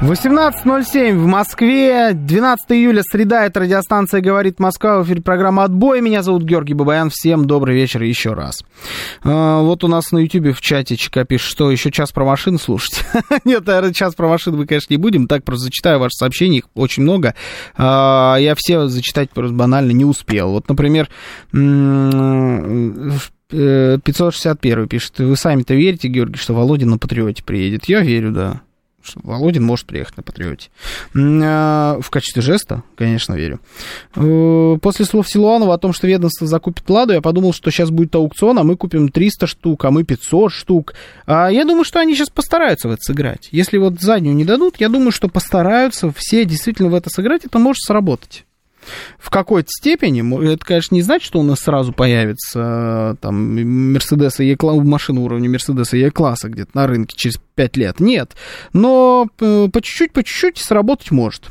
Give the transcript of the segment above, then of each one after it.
18.07 в Москве, 12 июля, среда, это радиостанция «Говорит Москва», в эфире программа «Отбой». Меня зовут Георгий Бабаян, всем добрый вечер еще раз. А, вот у нас на YouTube в чате ЧК пишет, что еще час про машины слушать. Нет, наверное, час про машины мы, конечно, не будем, так просто зачитаю ваши сообщения, их очень много. А, я все зачитать просто банально не успел. Вот, например, 561 пишет, вы сами-то верите, Георгий, что Володин на Патриоте приедет? Я верю, да Володин может приехать на Патриоте. А, в качестве жеста, конечно, верю. Э, после слов Силуанова о том, что ведомство закупит «Ладу», я подумал, что сейчас будет аукцион, а мы купим 300 штук, а мы 500 штук. А я думаю, что они сейчас постараются в это сыграть. Если вот заднюю не дадут, я думаю, что постараются все действительно в это сыграть, это может сработать в какой-то степени, это, конечно, не значит, что у нас сразу появится там Мерседес и E-класс, машина уровня и E-класса где-то на рынке через 5 лет. Нет. Но э, по чуть-чуть, по чуть-чуть сработать может.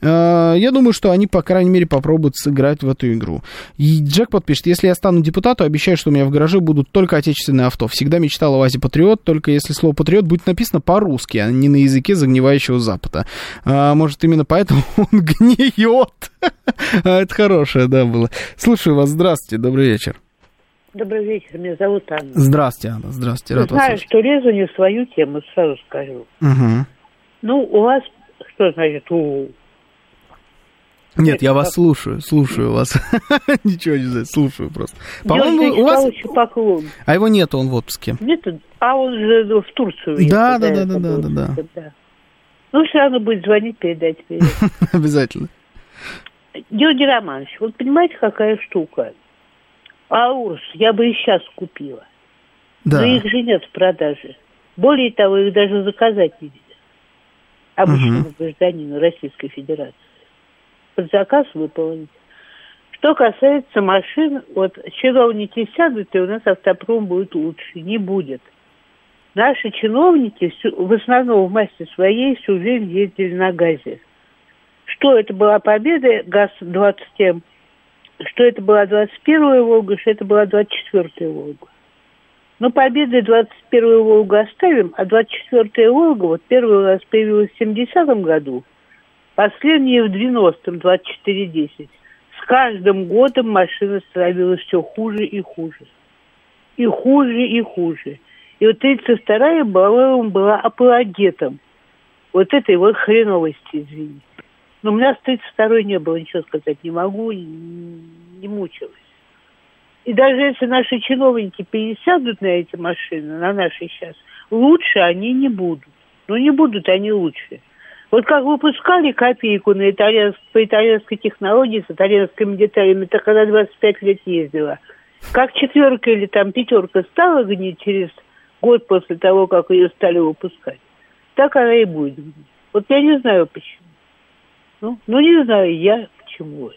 Э, я думаю, что они, по крайней мере, попробуют сыграть в эту игру. И Джекпот пишет, если я стану депутатом, обещаю, что у меня в гараже будут только отечественные авто. Всегда мечтал о ВАЗе Патриот, только если слово Патриот будет написано по-русски, а не на языке загнивающего Запада. А, может, именно поэтому он гниет. А, это хорошее, да, было. Слушаю вас, здравствуйте, добрый вечер. Добрый вечер, меня зовут Анна. Здравствуйте, Анна, здравствуйте. Рад Знаю, что лезу не в свою тему, сразу скажу. Угу. Ну, у вас что значит у? Нет, я вас слушаю, слушаю вас. Ничего не знаю, слушаю просто. По-моему, у вас... Поклон. А его нет, он в отпуске. Нет, а он же в Турцию Да, да, да, да, да, да, да. Ну, все равно будет звонить, передать привет. Обязательно. Георгий Романович, вот понимаете, какая штука? Аурс я бы и сейчас купила. Да. Но их же нет в продаже. Более того, их даже заказать нельзя обычному угу. гражданину Российской Федерации. Под заказ выполнить. Что касается машин, вот чиновники сядут, и у нас автопром будет лучше. Не будет. Наши чиновники всю, в основном в массе своей всю жизнь ездили на газе. Что это была победа ГАЗ-27, что это была 21-я Волга, что это была 24-я Волга. Но победы 21-ю Волгу оставим, а 24-я Волга вот первый раз появилась в 70-м году, последняя в 90-м, 24-10. С каждым годом машина становилась все хуже и хуже. И хуже, и хуже. И вот 32-я, по-моему, была апологетом вот этой вот хреновости, извините. Но у меня с 32-й не было, ничего сказать не могу, не мучилась. И даже если наши чиновники пересядут на эти машины, на наши сейчас, лучше они не будут. Ну, не будут они лучше. Вот как выпускали копейку на итальянск, по итальянской технологии с итальянскими деталями, так она 25 лет ездила. Как четверка или там пятерка стала гнить через год после того, как ее стали выпускать, так она и будет гнить. Вот я не знаю почему. Ну, ну не знаю я почему.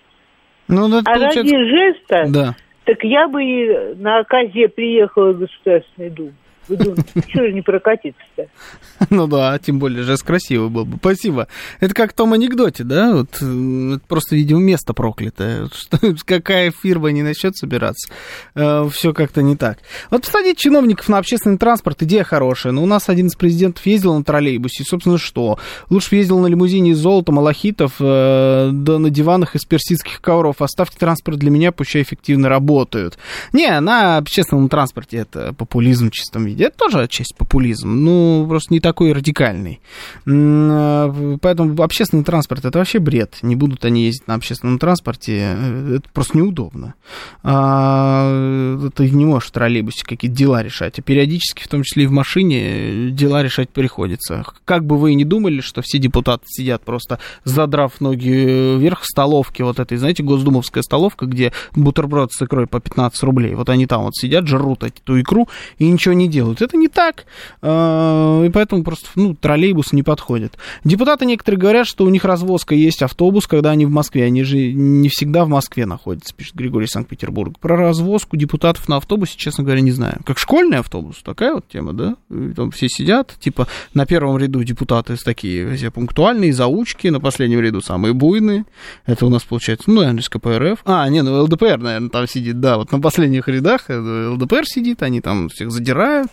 Ну, ну, а получается... ради жеста да. Так я бы и на оказе приехала в Государственную Думу. Вы думаете, что же не прокатиться-то? Ну да, тем более жест красивый был бы. Спасибо. Это как в том анекдоте, да? Вот, это просто, видимо, место проклятое. Что, какая фирма не начнет собираться, э, все как-то не так. Вот посадить чиновников на общественный транспорт, идея хорошая. Но у нас один из президентов ездил на троллейбусе. И, собственно, что? Лучше бы ездил на лимузине из золота, малахитов, э, да на диванах из персидских ковров. Оставьте транспорт для меня, пусть эффективно работают. Не, на общественном транспорте это популизм чистом Это тоже часть популизм. Ну, просто не такой радикальный. А, поэтому общественный транспорт это вообще бред. Не будут они ездить на общественном транспорте. Э, это просто неудобно. А, ты не можешь в троллейбусе какие-то дела решать. А периодически, в том числе и в машине, дела решать приходится. Как бы вы и не думали, что все депутаты сидят просто задрав ноги вверх в столовке, вот этой, знаете, госдумовская столовка, где бутерброд с икрой по 15 рублей. Вот они там вот сидят, жрут эту икру и ничего не делают делают. Это не так, э, и поэтому просто, ну, троллейбус не подходит. Депутаты некоторые говорят, что у них развозка есть автобус, когда они в Москве, они же не всегда в Москве находятся, пишет Григорий Санкт-Петербург. Про развозку депутатов на автобусе, честно говоря, не знаю. Как школьный автобус, такая вот тема, да? И там все сидят, типа, на первом ряду депутаты такие все пунктуальные, заучки, на последнем ряду самые буйные. Это у нас получается, ну, наверное, КПРФ. А, не, ну, ЛДПР, наверное, там сидит, да, вот на последних рядах ЛДПР сидит, они там всех задирают.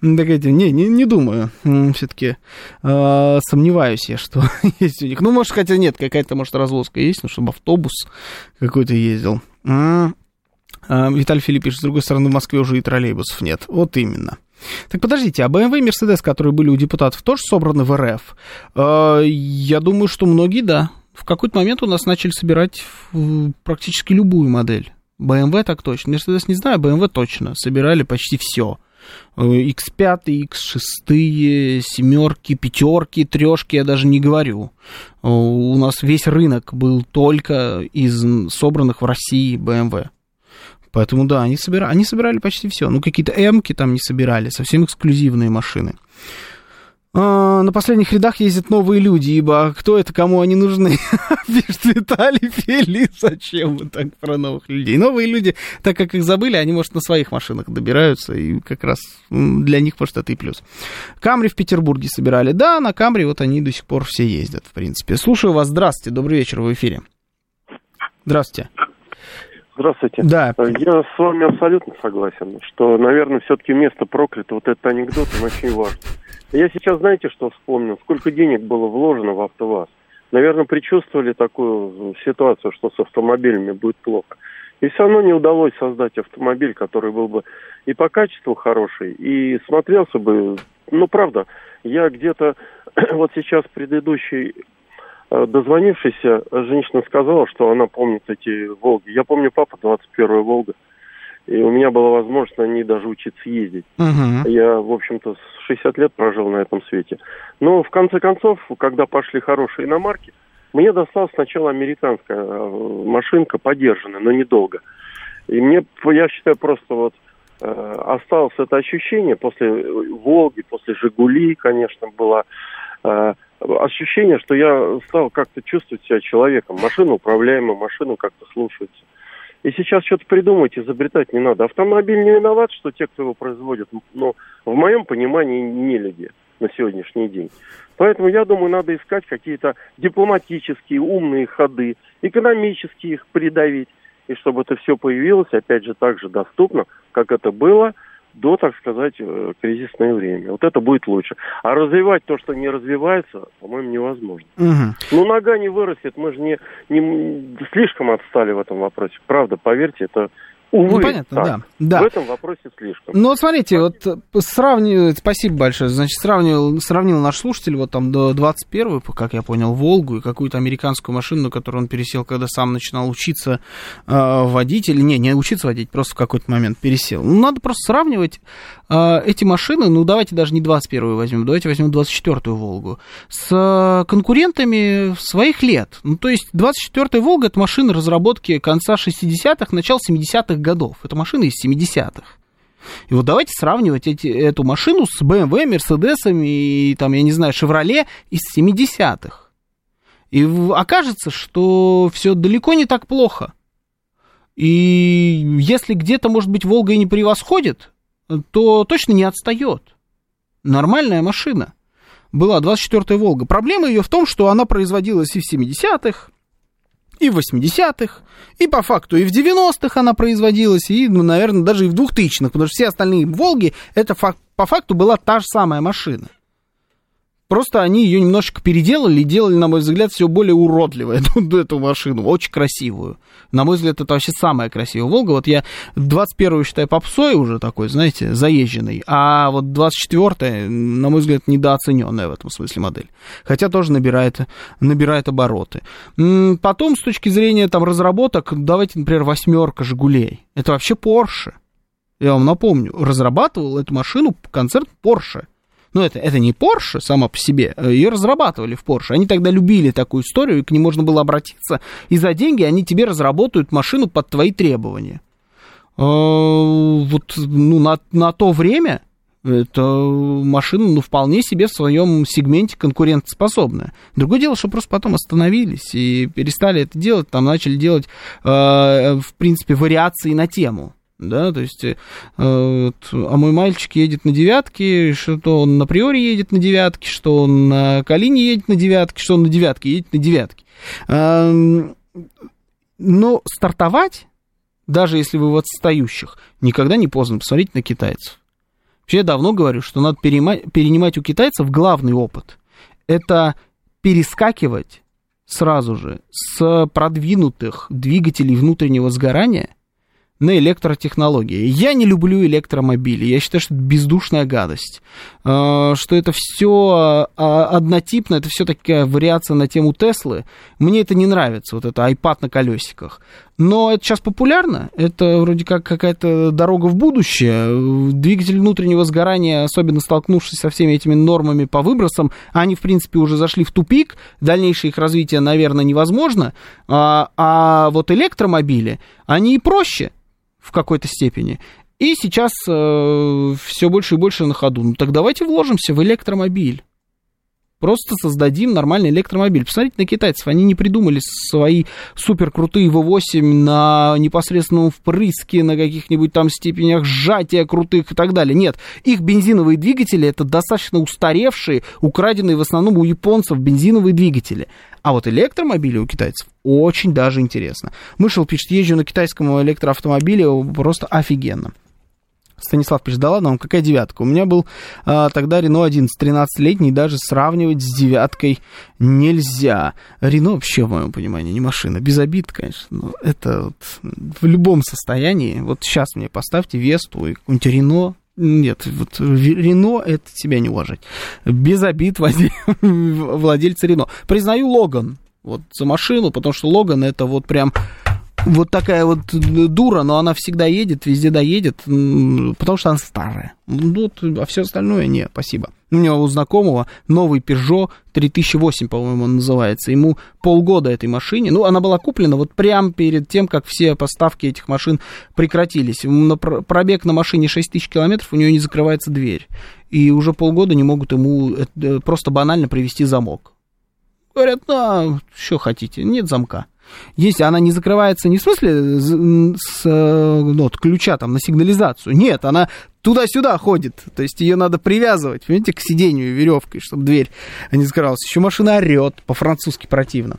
Так эти, не, не, не думаю, все-таки э, сомневаюсь я, что есть у них. Ну, может, хотя нет, какая-то, может, развозка есть, ну, чтобы автобус какой-то ездил. А, Виталий Филипп пишет, с другой стороны, в Москве уже и троллейбусов нет. Вот именно. Так подождите, а BMW и Mercedes, которые были у депутатов, тоже собраны в РФ? Э, я думаю, что многие, да. В какой-то момент у нас начали собирать практически любую модель. BMW так точно. Mercedes не знаю, BMW точно. Собирали почти все. X5, X6, семерки, пятерки, трешки, я даже не говорю. У нас весь рынок был только из собранных в России BMW. Поэтому да, они собирали, они собирали почти все. Ну, какие-то М-ки там не собирали, совсем эксклюзивные машины. А, на последних рядах ездят новые люди, ибо кто это, кому они нужны? Пишет Виталий Фели, зачем вы так про новых людей? Новые люди, так как их забыли, они, может, на своих машинах добираются, и как раз для них, может, это и плюс. Камри в Петербурге собирали. Да, на Камри вот они до сих пор все ездят, в принципе. Слушаю вас, здравствуйте, добрый вечер, в эфире. Здравствуйте. Здравствуйте. Да. Я с вами абсолютно согласен, что, наверное, все-таки место проклято, вот этот анекдот, он очень важен. Я сейчас, знаете, что вспомнил? Сколько денег было вложено в АвтоВАЗ? Наверное, предчувствовали такую ситуацию, что с автомобилями будет плохо. И все равно не удалось создать автомобиль, который был бы и по качеству хороший, и смотрелся бы... Ну, правда, я где-то... Вот сейчас предыдущий э, дозвонившаяся женщина сказала, что она помнит эти «Волги». Я помню папа 21-я «Волга». И у меня была возможность на ней даже учиться ездить. Угу. Я, в общем-то, 60 лет прожил на этом свете. Но, в конце концов, когда пошли хорошие иномарки, мне досталась сначала американская э, машинка, подержанная, но недолго. И мне, я считаю, просто вот э, осталось это ощущение после «Волги», после «Жигули», конечно, было э, ощущение, что я стал как-то чувствовать себя человеком. Машина управляемая, машина как-то слушается. И сейчас что-то придумать, изобретать не надо. Автомобиль не виноват, что те, кто его производит, но в моем понимании не люди на сегодняшний день. Поэтому, я думаю, надо искать какие-то дипломатические, умные ходы, экономически их придавить, и чтобы это все появилось, опять же, так же доступно, как это было – до, так сказать, э, кризисное время. Вот это будет лучше. А развивать то, что не развивается, по-моему, невозможно. Угу. Ну, нога не вырастет, мы же не, не слишком отстали в этом вопросе. Правда, поверьте, это Увы, ну, понятно, так. да. да. В этом вопросе слишком. Ну, вот смотрите, вот сравниваю, спасибо большое, значит, сравнивал, сравнил наш слушатель вот там до 21 как я понял, Волгу и какую-то американскую машину, которую он пересел, когда сам начинал учиться э, водить, или не, не учиться водить, просто в какой-то момент пересел. Ну, надо просто сравнивать э, эти машины, ну, давайте даже не 21-ю возьмем, давайте возьмем 24-ю Волгу, с э, конкурентами своих лет. Ну, то есть 24-я Волга это машина разработки конца 60-х, начала 70-х годов. Это машина из 70-х. И вот давайте сравнивать эти, эту машину с BMW, Mercedes и, там, я не знаю, Chevrolet из 70-х. И окажется, что все далеко не так плохо. И если где-то, может быть, Волга и не превосходит, то точно не отстает. Нормальная машина. Была 24-я Волга. Проблема ее в том, что она производилась и в 70-х, и в 80-х, и по факту и в 90-х она производилась, и, ну, наверное, даже и в 2000-х, потому что все остальные «Волги» это факт, по факту была та же самая машина. Просто они ее немножечко переделали и делали, на мой взгляд, все более уродливой, эту, эту машину, очень красивую. На мой взгляд, это вообще самая красивая Волга. Вот я 21-ю считаю попсой уже такой, знаете, заезженный, а вот 24-я, на мой взгляд, недооцененная в этом смысле модель. Хотя тоже набирает, набирает обороты. Потом, с точки зрения там разработок, давайте, например, восьмерка Жигулей. Это вообще Porsche. Я вам напомню, разрабатывал эту машину концерт Porsche. Но это, это не Porsche сама по себе, э, ее разрабатывали в Porsche. Они тогда любили такую историю, и к ним можно было обратиться, и за деньги они тебе разработают машину под твои требования. Э, вот ну, на, на то время Это машина, ну, вполне себе в своем сегменте конкурентоспособная. Другое дело, что просто потом остановились и перестали это делать, там начали делать, э, в принципе, вариации на тему. Да, то есть, э, вот, а мой мальчик едет на девятке, что он на приоре едет на девятке, что он на Калине едет на девятке, что он на девятке едет на девятке. Э, но стартовать, даже если вы в отстающих, никогда не поздно. Посмотрите на китайцев. Вообще я давно говорю, что надо перенимать у китайцев главный опыт. Это перескакивать сразу же с продвинутых двигателей внутреннего сгорания на электротехнологии. Я не люблю электромобили. Я считаю, что это бездушная гадость. А, что это все а, однотипно, это все такая вариация на тему Теслы. Мне это не нравится, вот это iPad на колесиках. Но это сейчас популярно. Это вроде как какая-то дорога в будущее. Двигатель внутреннего сгорания, особенно столкнувшись со всеми этими нормами по выбросам, они, в принципе, уже зашли в тупик. Дальнейшее их развитие, наверное, невозможно. А, а вот электромобили, они проще в какой-то степени. И сейчас э, все больше и больше на ходу. Ну так давайте вложимся в электромобиль. Просто создадим нормальный электромобиль. Посмотрите на китайцев, они не придумали свои супер крутые V8 на непосредственном впрыске, на каких-нибудь там степенях сжатия крутых и так далее. Нет, их бензиновые двигатели это достаточно устаревшие, украденные в основном у японцев бензиновые двигатели. А вот электромобили у китайцев очень даже интересно. Мышел пишет, езжу на китайском электроавтомобиле, просто офигенно. Станислав пишет, да ладно, какая девятка? У меня был а, тогда Рено 11, 13-летний, даже сравнивать с девяткой нельзя. Рено вообще, в моем понимании, не машина. Без обид, конечно, но это вот в любом состоянии. Вот сейчас мне поставьте Весту и какую-нибудь Рено, нет, вот Рено это тебя не уважать. Без обид владельца Рено. Признаю Логан вот за машину, потому что Логан это вот прям вот такая вот дура, но она всегда едет, везде доедет, потому что она старая. Ну, а все остальное нет, спасибо. У него у знакомого новый Peugeot 3008, по-моему, он называется. Ему полгода этой машине. Ну, она была куплена вот прямо перед тем, как все поставки этих машин прекратились. На пробег на машине 6 тысяч километров, у нее не закрывается дверь. И уже полгода не могут ему э, просто банально привести замок. Говорят, ну, что хотите, нет замка. Если она не закрывается не в смысле с, э, ну, от ключа там на сигнализацию, нет, она туда-сюда ходит. То есть ее надо привязывать, понимаете, к сидению веревкой, чтобы дверь не закрывалась. Еще машина орет, по-французски противно.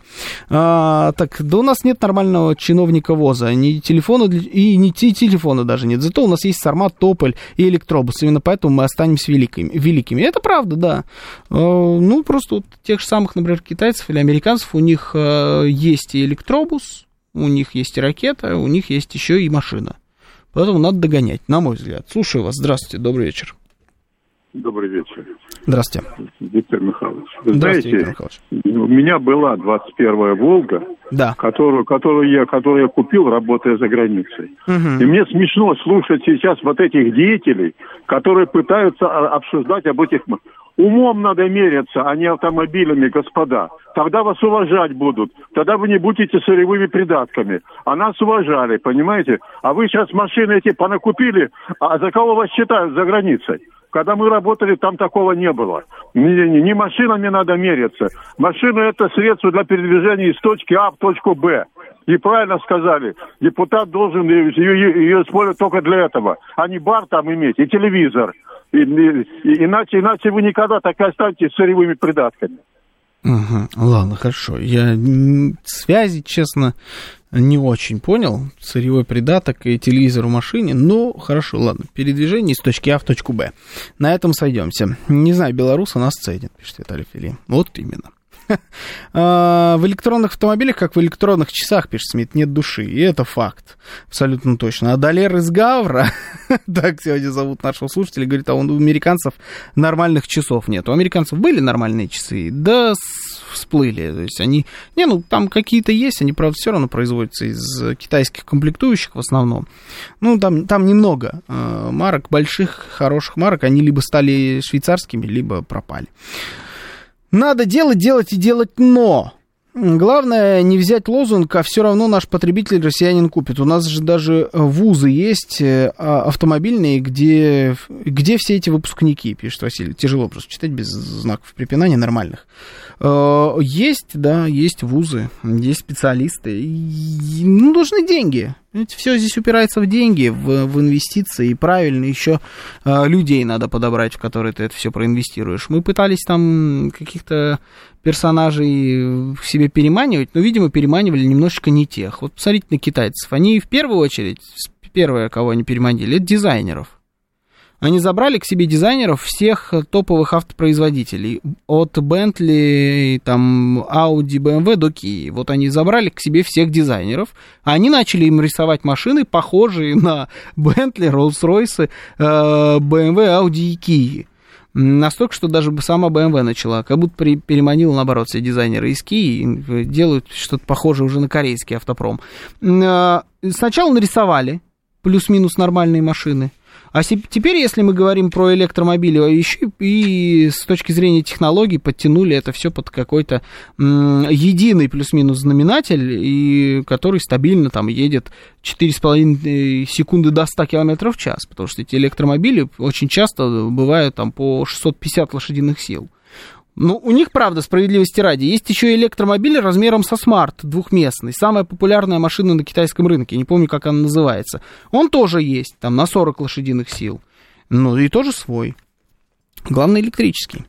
А, так, да у нас нет нормального чиновника ВОЗа, ни телефона, и ни телефона даже нет. Зато у нас есть Сармат, Тополь и Электробус. Именно поэтому мы останемся великими. великими. Это правда, да. А, ну, просто вот тех же самых, например, китайцев или американцев, у них а, есть и Электробус, у них есть и ракета, у них есть еще и машина. Поэтому надо догонять, на мой взгляд. Слушаю вас. Здравствуйте, добрый вечер. Добрый вечер. Здравствуйте. Виктор Михайлович. Вы Здравствуйте, знаете, Виктор Михайлович. у меня была 21-я «Волга», да. которую, которую, я, которую я купил, работая за границей. Угу. И мне смешно слушать сейчас вот этих деятелей, которые пытаются обсуждать об этих... Умом надо мериться, а не автомобилями, господа. Тогда вас уважать будут. Тогда вы не будете сырьевыми придатками. А нас уважали, понимаете? А вы сейчас машины эти понакупили, а за кого вас считают за границей? Когда мы работали, там такого не было. Не, не, машинами надо мериться. Машина – это средство для передвижения из точки А в точку Б. И правильно сказали, депутат должен ее, ее использовать только для этого, а не бар там иметь и телевизор. И, и, иначе, иначе вы никогда так и останетесь сырьевыми придатками. Угу. Ладно, хорошо. Я связи, честно, не очень понял. Сырьевой придаток и телевизор в машине. Но хорошо, ладно. Передвижение из точки А в точку Б. На этом сойдемся. Не знаю, белорусы нас ценят, пишет Виталий Фили. Вот именно. А, в электронных автомобилях, как в электронных часах, пишет Смит, нет души. И это факт. Абсолютно точно. А Далер из Гавра, так сегодня зовут нашего слушателя, говорит, а у американцев нормальных часов нет. У американцев были нормальные часы, да всплыли. То есть они... Не, ну там какие-то есть, они, правда, все равно производятся из китайских комплектующих в основном. Ну, там, там немного э, марок, больших, хороших марок. Они либо стали швейцарскими, либо пропали. Надо делать, делать и делать, но Главное не взять лозунг, а все равно наш потребитель россиянин купит. У нас же даже вузы есть э, а, автомобильные, где, где все эти выпускники, пишет Василий. Тяжело просто читать без знаков препинания нормальных. Э, есть, да, есть вузы, есть специалисты. Ну, нужны деньги. Ведь все здесь упирается в деньги, в, в инвестиции. И правильно еще э, людей надо подобрать, в которые ты это все проинвестируешь. Мы пытались там каких-то персонажей себе переманивать, но, видимо, переманивали немножечко не тех. Вот посмотрите на китайцев. Они в первую очередь, первое, кого они переманили, это дизайнеров. Они забрали к себе дизайнеров всех топовых автопроизводителей. От Bentley, там, Audi, BMW до Kia. Вот они забрали к себе всех дизайнеров. Они начали им рисовать машины, похожие на Bentley, Rolls-Royce, BMW, Audi и Kia. Настолько, что даже сама BMW начала, как будто при, переманила, наоборот, все дизайнеры из Kia, делают что-то похожее уже на корейский автопром. Сначала нарисовали плюс-минус нормальные машины, а теперь, если мы говорим про электромобили, а еще и с точки зрения технологий подтянули это все под какой-то единый плюс-минус знаменатель, и который стабильно там едет 4,5 секунды до 100 км в час, потому что эти электромобили очень часто бывают там по 650 лошадиных сил. Ну, у них, правда, справедливости ради, есть еще электромобиль размером со Smart, двухместный, самая популярная машина на китайском рынке, не помню, как она называется. Он тоже есть, там, на 40 лошадиных сил. Ну, и тоже свой. Главное, электрический.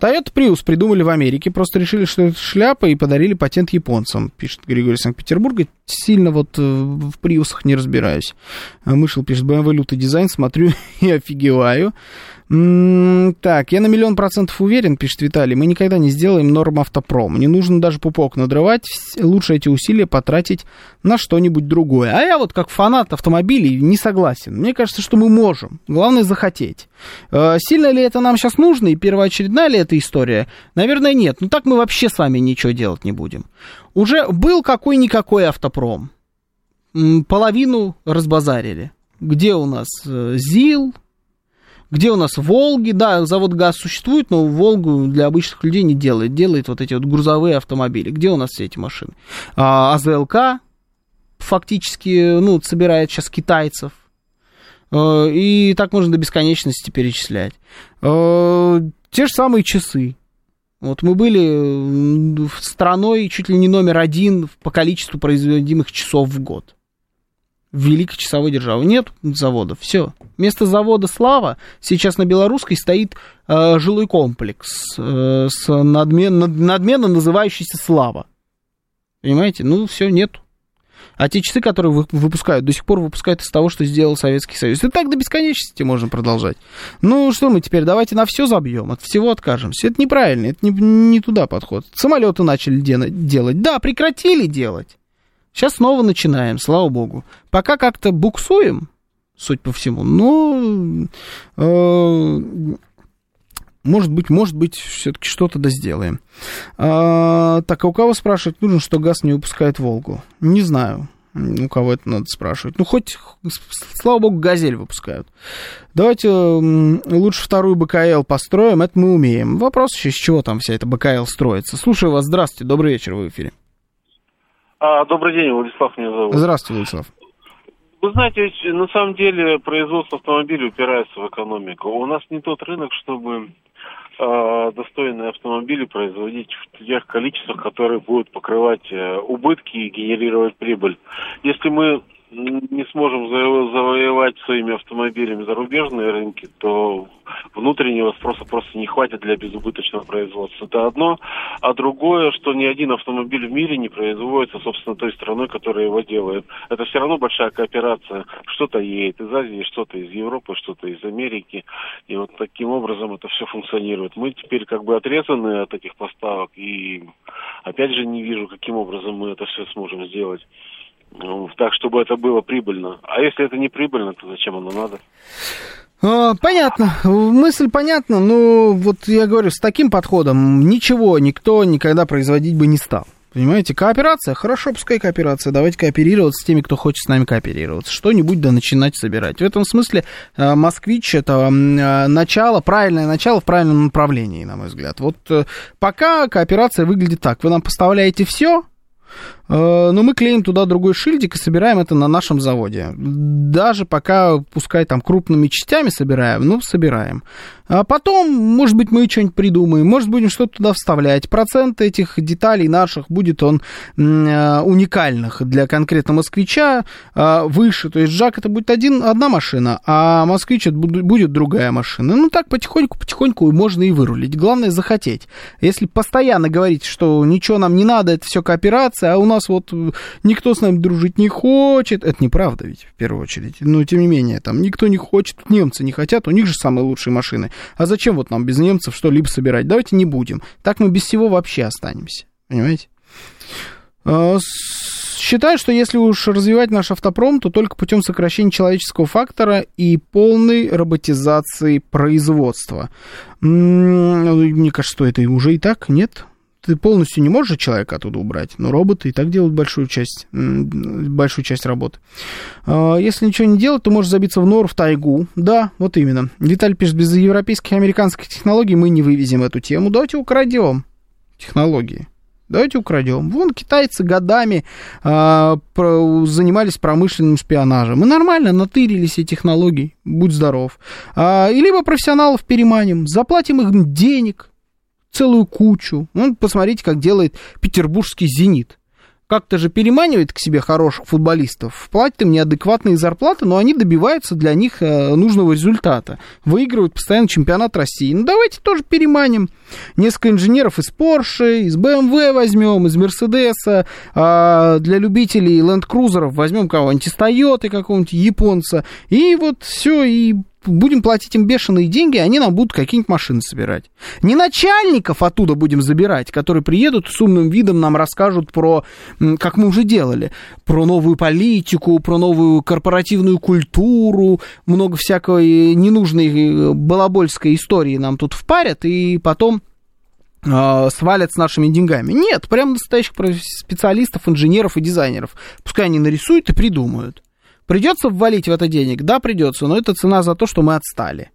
Toyota Prius придумали в Америке, просто решили, что это шляпа, и подарили патент японцам, пишет Григорий Санкт-Петербурга. Сильно вот э, в приусах не разбираюсь. Мышел пишет, BMW лютый дизайн, смотрю и офигеваю. Так, я на миллион процентов уверен, пишет Виталий, мы никогда не сделаем норм автопром. Не нужно даже пупок надрывать, лучше эти усилия потратить на что-нибудь другое. А я вот как фанат автомобилей не согласен. Мне кажется, что мы можем. Главное захотеть. Э, сильно ли это нам сейчас нужно и первоочередная ли эта история? Наверное, нет. Ну так мы вообще с вами ничего делать не будем. Уже был какой-никакой автопром. Половину разбазарили. Где у нас э, ЗИЛ, где у нас Волги? Да, завод ГАЗ существует, но Волгу для обычных людей не делает. Делает вот эти вот грузовые автомобили. Где у нас все эти машины? А, АЗЛК фактически, ну, собирает сейчас китайцев. А, и так можно до бесконечности перечислять. А, те же самые часы. Вот мы были страной чуть ли не номер один по количеству производимых часов в год великой часовой державы. Нет завода, все. Вместо завода «Слава» сейчас на Белорусской стоит э, жилой комплекс э, с надмен, надменно называющийся «Слава». Понимаете? Ну, все, нет. А те часы, которые выпускают, до сих пор выпускают из того, что сделал Советский Союз. И так до бесконечности можно продолжать. Ну, что мы теперь, давайте на все забьем, от всего откажемся. Это неправильно, это не, не туда подход. Самолеты начали делать. Да, прекратили делать. Сейчас снова начинаем, слава богу. Пока как-то буксуем, суть по всему, но э, может быть, может быть, все-таки что-то да сделаем. А, так, а у кого спрашивать нужно, что газ не выпускает Волгу? Не знаю. У кого это надо спрашивать? Ну, хоть, слава богу, «Газель» выпускают. Давайте лучше вторую БКЛ построим, это мы умеем. Вопрос еще, с чего там вся эта БКЛ строится. Слушаю вас, здравствуйте, добрый вечер, вы в эфире. А, добрый день, Владислав меня зовут. Здравствуйте, Владислав. Вы знаете, на самом деле производство автомобилей упирается в экономику. У нас не тот рынок, чтобы э, достойные автомобили производить в тех количествах, которые будут покрывать э, убытки и генерировать прибыль. Если мы не сможем завоевать своими автомобилями зарубежные рынки, то внутреннего спроса просто не хватит для безубыточного производства. Это одно. А другое, что ни один автомобиль в мире не производится, собственно, той страной, которая его делает. Это все равно большая кооперация. Что-то едет из Азии, что-то из Европы, что-то из Америки. И вот таким образом это все функционирует. Мы теперь как бы отрезаны от этих поставок. И опять же не вижу, каким образом мы это все сможем сделать. Ну, так, чтобы это было прибыльно. А если это не прибыльно, то зачем оно надо? А, понятно, мысль понятна, но вот я говорю, с таким подходом ничего никто никогда производить бы не стал. Понимаете, кооперация, хорошо, пускай кооперация, давайте кооперироваться с теми, кто хочет с нами кооперироваться, что-нибудь да начинать собирать. В этом смысле э, «Москвич» — это э, начало, правильное начало в правильном направлении, на мой взгляд. Вот э, пока кооперация выглядит так, вы нам поставляете все, но мы клеим туда другой шильдик и собираем это на нашем заводе. Даже пока, пускай там крупными частями собираем, ну, собираем. А потом, может быть, мы что-нибудь придумаем, может, будем что-то туда вставлять. Процент этих деталей наших будет он э, уникальных для конкретно москвича э, выше. То есть Жак это будет один, одна машина, а москвич это будет другая машина. Ну, так потихоньку-потихоньку можно и вырулить. Главное захотеть. Если постоянно говорить, что ничего нам не надо, это все кооперация, а у нас нас вот э, никто с нами дружить не хочет. Это неправда ведь, в первую очередь. Но, тем не менее, там никто не хочет, немцы не хотят, у них же самые лучшие машины. А зачем вот нам без немцев что-либо собирать? Давайте не будем. Так мы без всего вообще останемся. Понимаете? А, считаю, что если уж развивать наш автопром, то только путем сокращения человеческого фактора и полной роботизации производства. Мне кажется, что это уже и так, нет? Ты полностью не можешь человека оттуда убрать, но роботы и так делают большую часть, большую часть работы. А, если ничего не делать, то можешь забиться в нор, в тайгу. Да, вот именно. Виталий пишет, без европейских и американских технологий мы не вывезем эту тему. Давайте украдем технологии. Давайте украдем. Вон китайцы годами а, про, занимались промышленным шпионажем. Мы нормально натырились эти технологий. Будь здоров. А, и либо профессионалов переманим, заплатим им денег, целую кучу. Ну, посмотрите, как делает петербургский «Зенит». Как-то же переманивает к себе хороших футболистов, платит им неадекватные зарплаты, но они добиваются для них э, нужного результата. Выигрывают постоянно чемпионат России. Ну, давайте тоже переманим. Несколько инженеров из Porsche, из BMW возьмем, из Mercedes, а для любителей Cruiser возьмем кого-нибудь из Toyota, какого-нибудь японца. И вот все, и будем платить им бешеные деньги, они нам будут какие-нибудь машины собирать. Не начальников оттуда будем забирать, которые приедут с умным видом нам расскажут про, как мы уже делали, про новую политику, про новую корпоративную культуру, много всякой ненужной э, балабольской истории нам тут впарят, и потом э, свалят с нашими деньгами. Нет, прям настоящих специалистов, инженеров и дизайнеров. Пускай они нарисуют и придумают. Придется ввалить в это денег? Да, придется, но это цена за то, что мы отстали.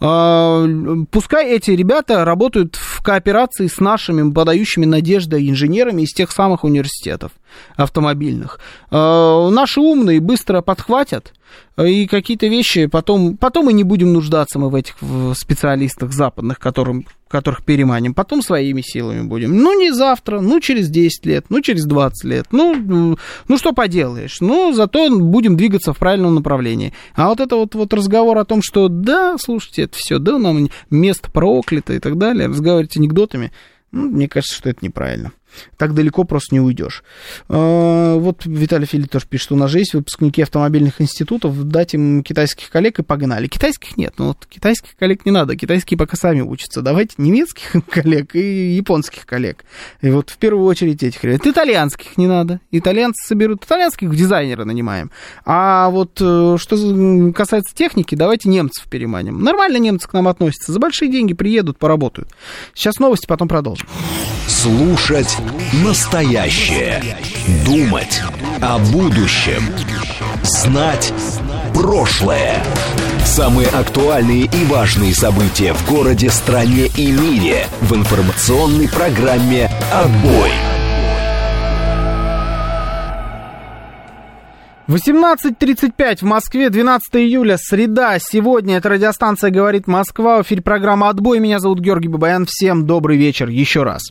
А, пускай эти ребята работают в кооперации с нашими подающими надежды инженерами из тех самых университетов автомобильных. А, наши умные быстро подхватят, и какие-то вещи потом, потом и не будем нуждаться мы в этих специалистах западных, которым, которых переманим, потом своими силами будем. Ну, не завтра, ну, через 10 лет, ну, через 20 лет, ну, ну, что поделаешь, ну, зато будем двигаться в правильном направлении. А вот это вот, вот разговор о том, что да, слушайте, это все, да, нам место проклято и так далее, разговаривать анекдотами, ну, мне кажется, что это неправильно так далеко просто не уйдешь. А, вот Виталий Филипп тоже пишет, у нас же есть выпускники автомобильных институтов, дать им китайских коллег и погнали. Китайских нет, ну вот китайских коллег не надо, китайские пока сами учатся. Давайте немецких коллег и японских коллег. И вот в первую очередь этих ребят. Итальянских не надо. Итальянцы соберут, итальянских дизайнера нанимаем. А вот э, что касается техники, давайте немцев переманим. Нормально немцы к нам относятся, за большие деньги приедут, поработают. Сейчас новости, потом продолжим. Слушать настоящее. Думать о будущем. Знать прошлое. Самые актуальные и важные события в городе, стране и мире в информационной программе «Отбой». 18.35 в Москве, 12 июля, среда. Сегодня это радиостанция «Говорит Москва». В эфире программа «Отбой». Меня зовут Георгий Бабаян. Всем добрый вечер еще раз.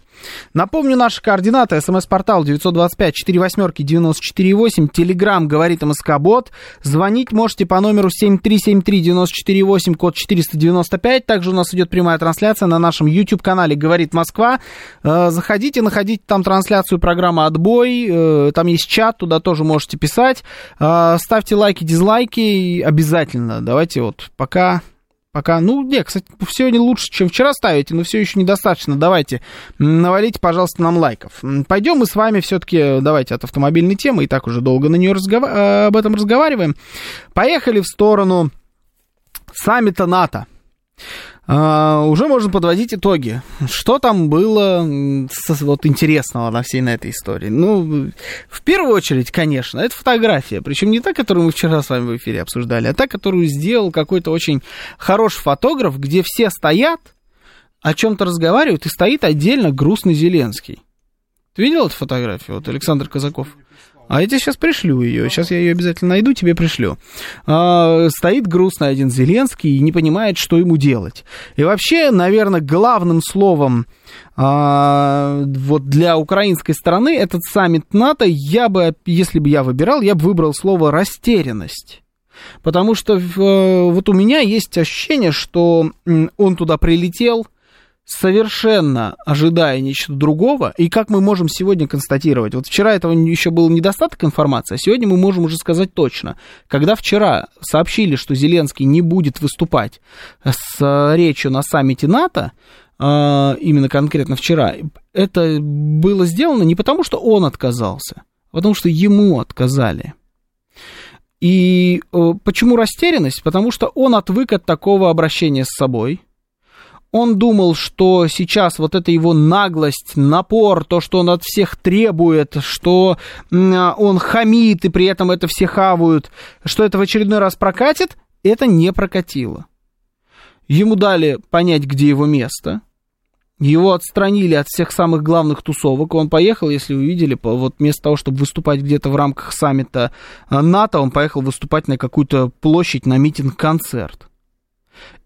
Напомню наши координаты. СМС-портал 925-48-94-8. Телеграмм «Говорит МСК-бот». Звонить можете по номеру 7373-94-8, код 495. Также у нас идет прямая трансляция на нашем YouTube-канале «Говорит Москва». Э, заходите, находите там трансляцию программы «Отбой». Э, там есть чат, туда тоже можете писать. Э, ставьте лайки, дизлайки обязательно. Давайте вот пока Пока, ну, не, кстати, сегодня лучше, чем вчера ставите, но все еще недостаточно. Давайте, навалите, пожалуйста, нам лайков. Пойдем мы с вами все-таки, давайте, от автомобильной темы, и так уже долго на нее разгов... Э, об этом разговариваем. Поехали в сторону саммита НАТО. А, уже можно подводить итоги. Что там было вот интересного на всей на этой истории? Ну, в первую очередь, конечно, это фотография. Причем не та, которую мы вчера с вами в эфире обсуждали, а та, которую сделал какой-то очень хороший фотограф, где все стоят, о чем-то разговаривают, и стоит отдельно грустный Зеленский. Ты видел эту фотографию? Вот Александр Казаков. А я тебе сейчас пришлю ее. Сейчас я ее обязательно найду, тебе пришлю. А, стоит грустно один Зеленский и не понимает, что ему делать. И вообще, наверное, главным словом а, вот для украинской стороны этот саммит НАТО, я бы, если бы я выбирал, я бы выбрал слово растерянность. Потому что э, вот у меня есть ощущение, что он туда прилетел, совершенно ожидая нечто другого, и как мы можем сегодня констатировать, вот вчера этого еще был недостаток информации, а сегодня мы можем уже сказать точно, когда вчера сообщили, что Зеленский не будет выступать с речью на саммите НАТО, а, именно конкретно вчера, это было сделано не потому, что он отказался, а потому что ему отказали. И э, почему растерянность? Потому что он отвык от такого обращения с собой – он думал, что сейчас вот эта его наглость, напор, то, что он от всех требует, что он хамит и при этом это все хавают, что это в очередной раз прокатит, это не прокатило. Ему дали понять, где его место. Его отстранили от всех самых главных тусовок. Он поехал, если вы видели, вот вместо того, чтобы выступать где-то в рамках саммита э, НАТО, он поехал выступать на какую-то площадь, на митинг-концерт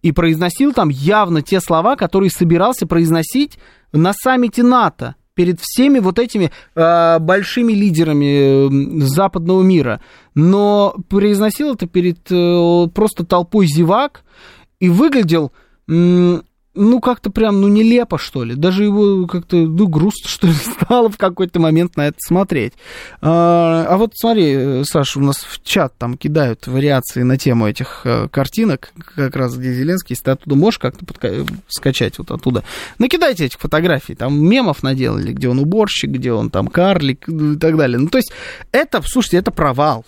и произносил там явно те слова, которые собирался произносить на саммите НАТО перед всеми вот этими э, большими лидерами западного мира. Но произносил это перед э, просто толпой зевак и выглядел ну, как-то прям, ну, нелепо, что ли. Даже его как-то, ну, грустно, что ли, стало в какой-то момент на это смотреть. А, а вот смотри, Саша, у нас в чат там кидают вариации на тему этих а, картинок, как раз где Зеленский, если ты оттуда можешь как-то подка- скачать вот оттуда. Накидайте этих фотографий, там мемов наделали, где он уборщик, где он там карлик и так далее. Ну, то есть, это, слушайте, это провал.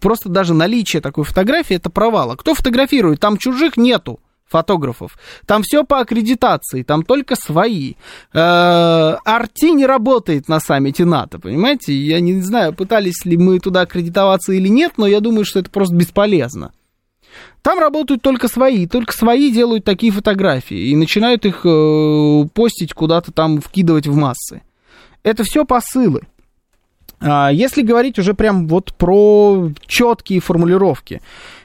Просто даже наличие такой фотографии это провал. А кто фотографирует? Там чужих нету фотографов. Там все по аккредитации, там только свои. Э, Арти не работает на саммите НАТО, понимаете? Я не знаю, пытались ли мы туда аккредитоваться или нет, но я думаю, что это просто бесполезно. Там работают только свои, только свои делают такие фотографии и начинают их э, постить куда-то там, вкидывать в массы. Это все посылы. А если говорить уже прям вот про четкие формулировки.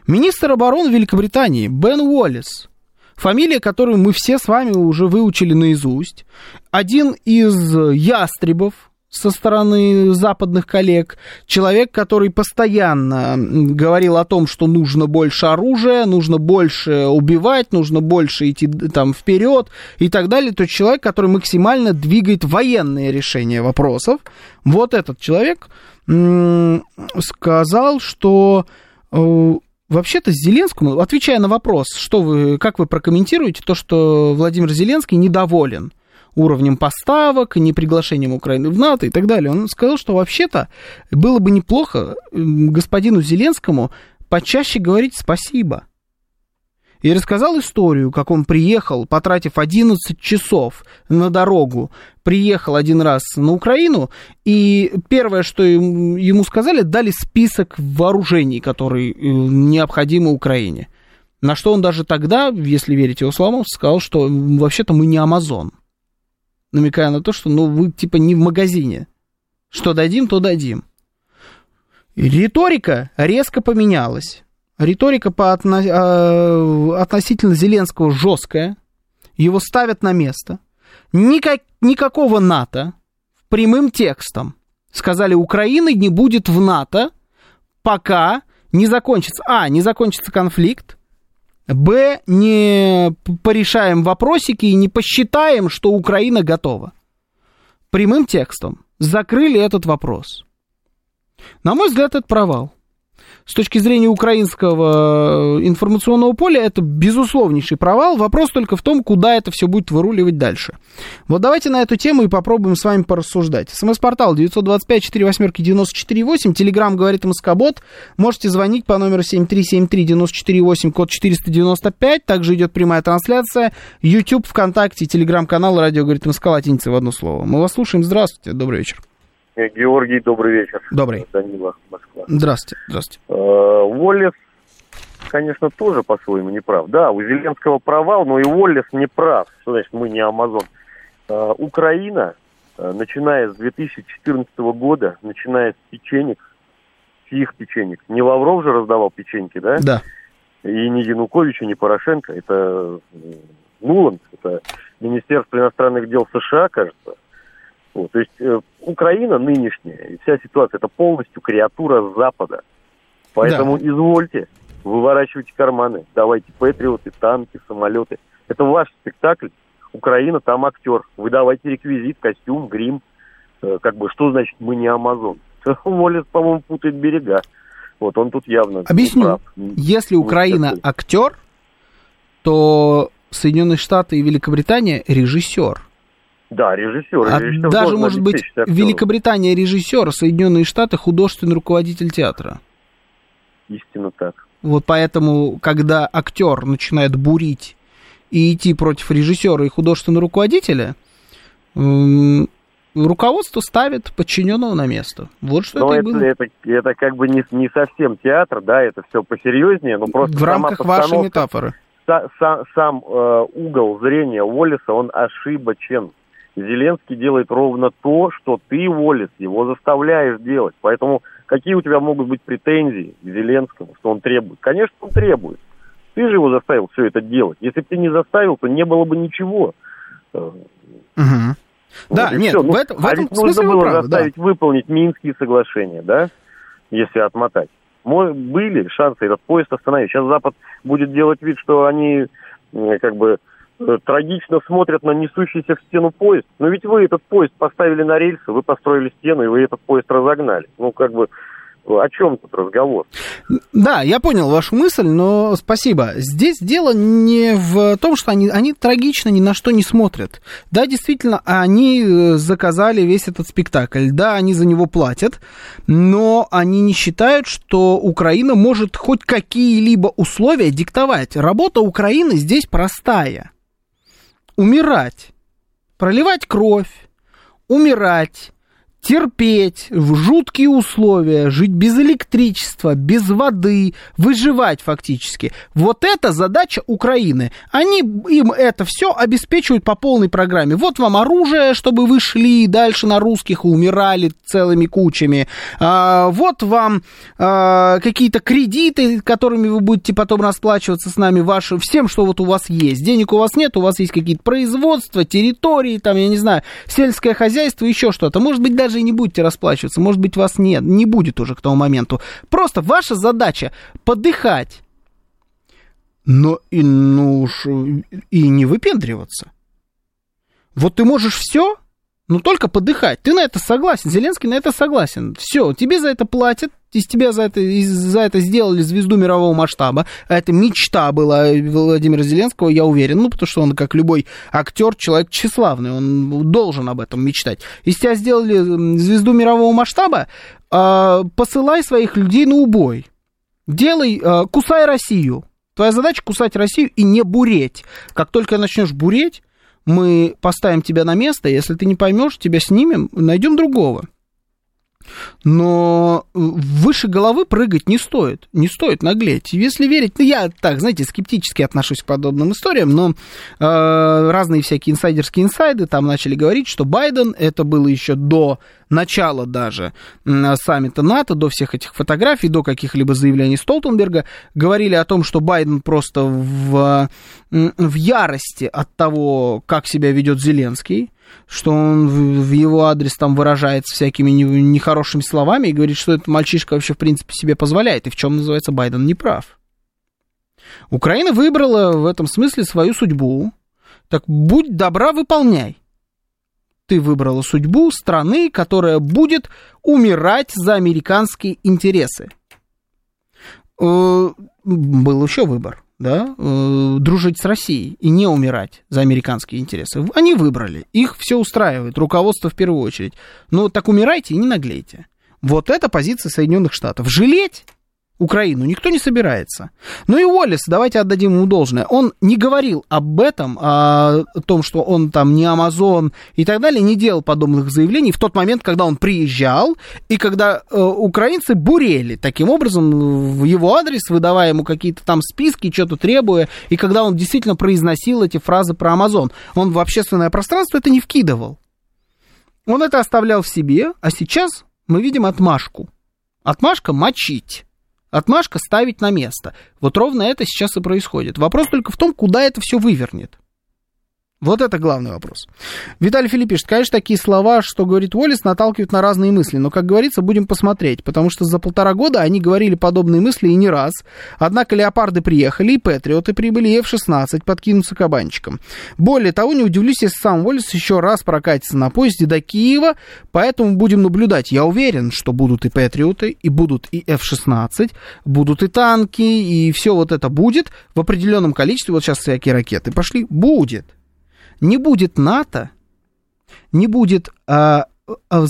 Министр обороны Великобритании Бен Уоллес Фамилия, которую мы все с вами уже выучили наизусть. Один из ястребов со стороны западных коллег, человек, который постоянно говорил о том, что нужно больше оружия, нужно больше убивать, нужно больше идти там вперед и так далее, то человек, который максимально двигает военные решения вопросов, вот этот человек сказал, что э, Вообще-то Зеленскому, отвечая на вопрос, что вы, как вы прокомментируете то, что Владимир Зеленский недоволен уровнем поставок, не приглашением Украины в НАТО и так далее, он сказал, что вообще-то было бы неплохо господину Зеленскому почаще говорить спасибо и рассказал историю, как он приехал, потратив 11 часов на дорогу, приехал один раз на Украину, и первое, что ему сказали, дали список вооружений, которые э, необходимы Украине. На что он даже тогда, если верить его словам, сказал, что вообще-то мы не Амазон. Намекая на то, что ну вы типа не в магазине. Что дадим, то дадим. Риторика резко поменялась риторика по отно... А, относительно Зеленского жесткая, его ставят на место. Никак... Никакого НАТО прямым текстом. Сказали, Украины не будет в НАТО, пока не закончится, а, не закончится конфликт, б, не порешаем вопросики и не посчитаем, что Украина готова. Прямым текстом закрыли этот вопрос. На мой взгляд, это провал. С точки зрения украинского э, информационного поля, это безусловнейший провал. Вопрос только в том, куда это все будет выруливать дальше. Вот давайте на эту тему и попробуем с вами порассуждать. СМС-портал 925-48-94-8, Телеграмм говорит Москобот. Можете звонить по номеру 7373-94-8, код 495. Также идет прямая трансляция. YouTube, ВКонтакте, Телеграм-канал «Радио говорит Москва», латиница в одно слово. Мы вас слушаем. Здравствуйте, добрый вечер. Э, Георгий, добрый вечер. Добрый. Данила, Москва. Здравствуйте, здравствуйте. Э, Уоллес, конечно, тоже по-своему не прав. Да, у Зеленского провал, но и Уоллес не прав. Что значит, мы не Амазон? Э, Украина, начиная с 2014 года, начиная с печенек, с их печенек, не Лавров же раздавал печеньки, да? Да. И не Янукович, и не Порошенко, это Нуланд, это Министерство иностранных дел США, кажется, вот, то есть э, Украина нынешняя, и вся ситуация, это полностью креатура Запада. Поэтому да. извольте, выворачивайте карманы, давайте патриоты, танки, самолеты. Это ваш спектакль. Украина, там актер. Вы давайте реквизит, костюм, грим. Э, как бы, что значит мы не Амазон? Молец, по-моему, путает берега. Вот он тут явно Объясню. Прав. Если Украина актер, то Соединенные Штаты и Великобритания режиссер. Да, режиссер. А режиссер даже, может быть, Великобритания режиссер, Соединенные Штаты художественный руководитель театра. Истинно так. Вот поэтому, когда актер начинает бурить и идти против режиссера и художественного руководителя, руководство ставит подчиненного на место. Вот что но это, это, это, это как бы не, не совсем театр, да, это все посерьезнее, но просто в рамках вашей метафоры. Сам, сам, сам э, угол зрения Уоллеса, он ошибочен. Зеленский делает ровно то, что ты, Волес, его заставляешь делать. Поэтому какие у тебя могут быть претензии к Зеленскому, что он требует? Конечно, он требует. Ты же его заставил все это делать. Если бы ты не заставил, то не было бы ничего. Угу. Вот, да, нет, ну, в, этом, в а этом ведь нужно было правы, заставить да. выполнить Минские соглашения, да, если отмотать. Мы, были шансы этот поезд остановить. Сейчас Запад будет делать вид, что они как бы трагично смотрят на несущийся в стену поезд. Но ведь вы этот поезд поставили на рельсы, вы построили стену, и вы этот поезд разогнали. Ну, как бы, о чем тут разговор? Да, я понял вашу мысль, но спасибо. Здесь дело не в том, что они, они трагично ни на что не смотрят. Да, действительно, они э, заказали весь этот спектакль. Да, они за него платят, но они не считают, что Украина может хоть какие-либо условия диктовать. Работа Украины здесь простая умирать, проливать кровь, умирать, терпеть в жуткие условия, жить без электричества, без воды, выживать фактически. Вот это задача Украины. Они им это все обеспечивают по полной программе. Вот вам оружие, чтобы вы шли дальше на русских и умирали целыми кучами. А, вот вам а, какие-то кредиты, которыми вы будете потом расплачиваться с нами, вашим, всем, что вот у вас есть. Денег у вас нет, у вас есть какие-то производства, территории, там, я не знаю, сельское хозяйство, еще что-то. Может быть, даже даже и не будете расплачиваться, может быть, вас нет, не будет уже к тому моменту. Просто ваша задача подыхать, но и, ну, и не выпендриваться. Вот ты можешь все, но только подыхать. Ты на это согласен. Зеленский на это согласен. Все, тебе за это платят, из тебя за это, за это сделали звезду мирового масштаба. А это мечта была Владимира Зеленского, я уверен. Ну, потому что он, как любой актер, человек тщеславный, он должен об этом мечтать. Из тебя сделали звезду мирового масштаба, а, посылай своих людей на убой. Делай, а, кусай Россию. Твоя задача кусать Россию и не буреть. Как только начнешь буреть, мы поставим тебя на место, если ты не поймешь, тебя снимем, найдем другого. Но выше головы прыгать не стоит, не стоит наглеть. Если верить, ну я так, знаете, скептически отношусь к подобным историям, но э, разные всякие инсайдерские инсайды там начали говорить, что Байден, это было еще до начала даже саммита НАТО, до всех этих фотографий, до каких-либо заявлений Столтенберга, говорили о том, что Байден просто в, в ярости от того, как себя ведет Зеленский, что он в его адрес там выражается всякими нехорошими словами и говорит, что этот мальчишка вообще в принципе себе позволяет, и в чем называется Байден не прав. Украина выбрала в этом смысле свою судьбу, так будь добра, выполняй. Ты выбрала судьбу страны, которая будет умирать за американские интересы. э, был еще выбор, да, э, дружить с Россией и не умирать за американские интересы. Они выбрали, их все устраивает, руководство в первую очередь. Но так умирайте и не наглейте. Вот это позиция Соединенных Штатов. Жалеть Украину никто не собирается. Ну и Уоллес, давайте отдадим ему должное. Он не говорил об этом, о том, что он там не Амазон и так далее, не делал подобных заявлений в тот момент, когда он приезжал, и когда э, украинцы бурели таким образом в его адрес, выдавая ему какие-то там списки, что-то требуя, и когда он действительно произносил эти фразы про Амазон. Он в общественное пространство это не вкидывал. Он это оставлял в себе, а сейчас мы видим отмашку. Отмашка мочить. Отмашка ставить на место. Вот ровно это сейчас и происходит. Вопрос только в том, куда это все вывернет. Вот это главный вопрос. Виталий Филипп пишет, конечно, такие слова, что говорит Уоллес, наталкивают на разные мысли. Но, как говорится, будем посмотреть. Потому что за полтора года они говорили подобные мысли и не раз. Однако леопарды приехали, и патриоты прибыли, и F-16 подкинутся кабанчиком. Более того, не удивлюсь, если сам Уоллес еще раз прокатится на поезде до Киева, поэтому будем наблюдать. Я уверен, что будут и патриоты, и будут и F-16, будут и танки, и все вот это будет в определенном количестве. Вот сейчас всякие ракеты пошли. Будет не будет НАТО, не будет а, а,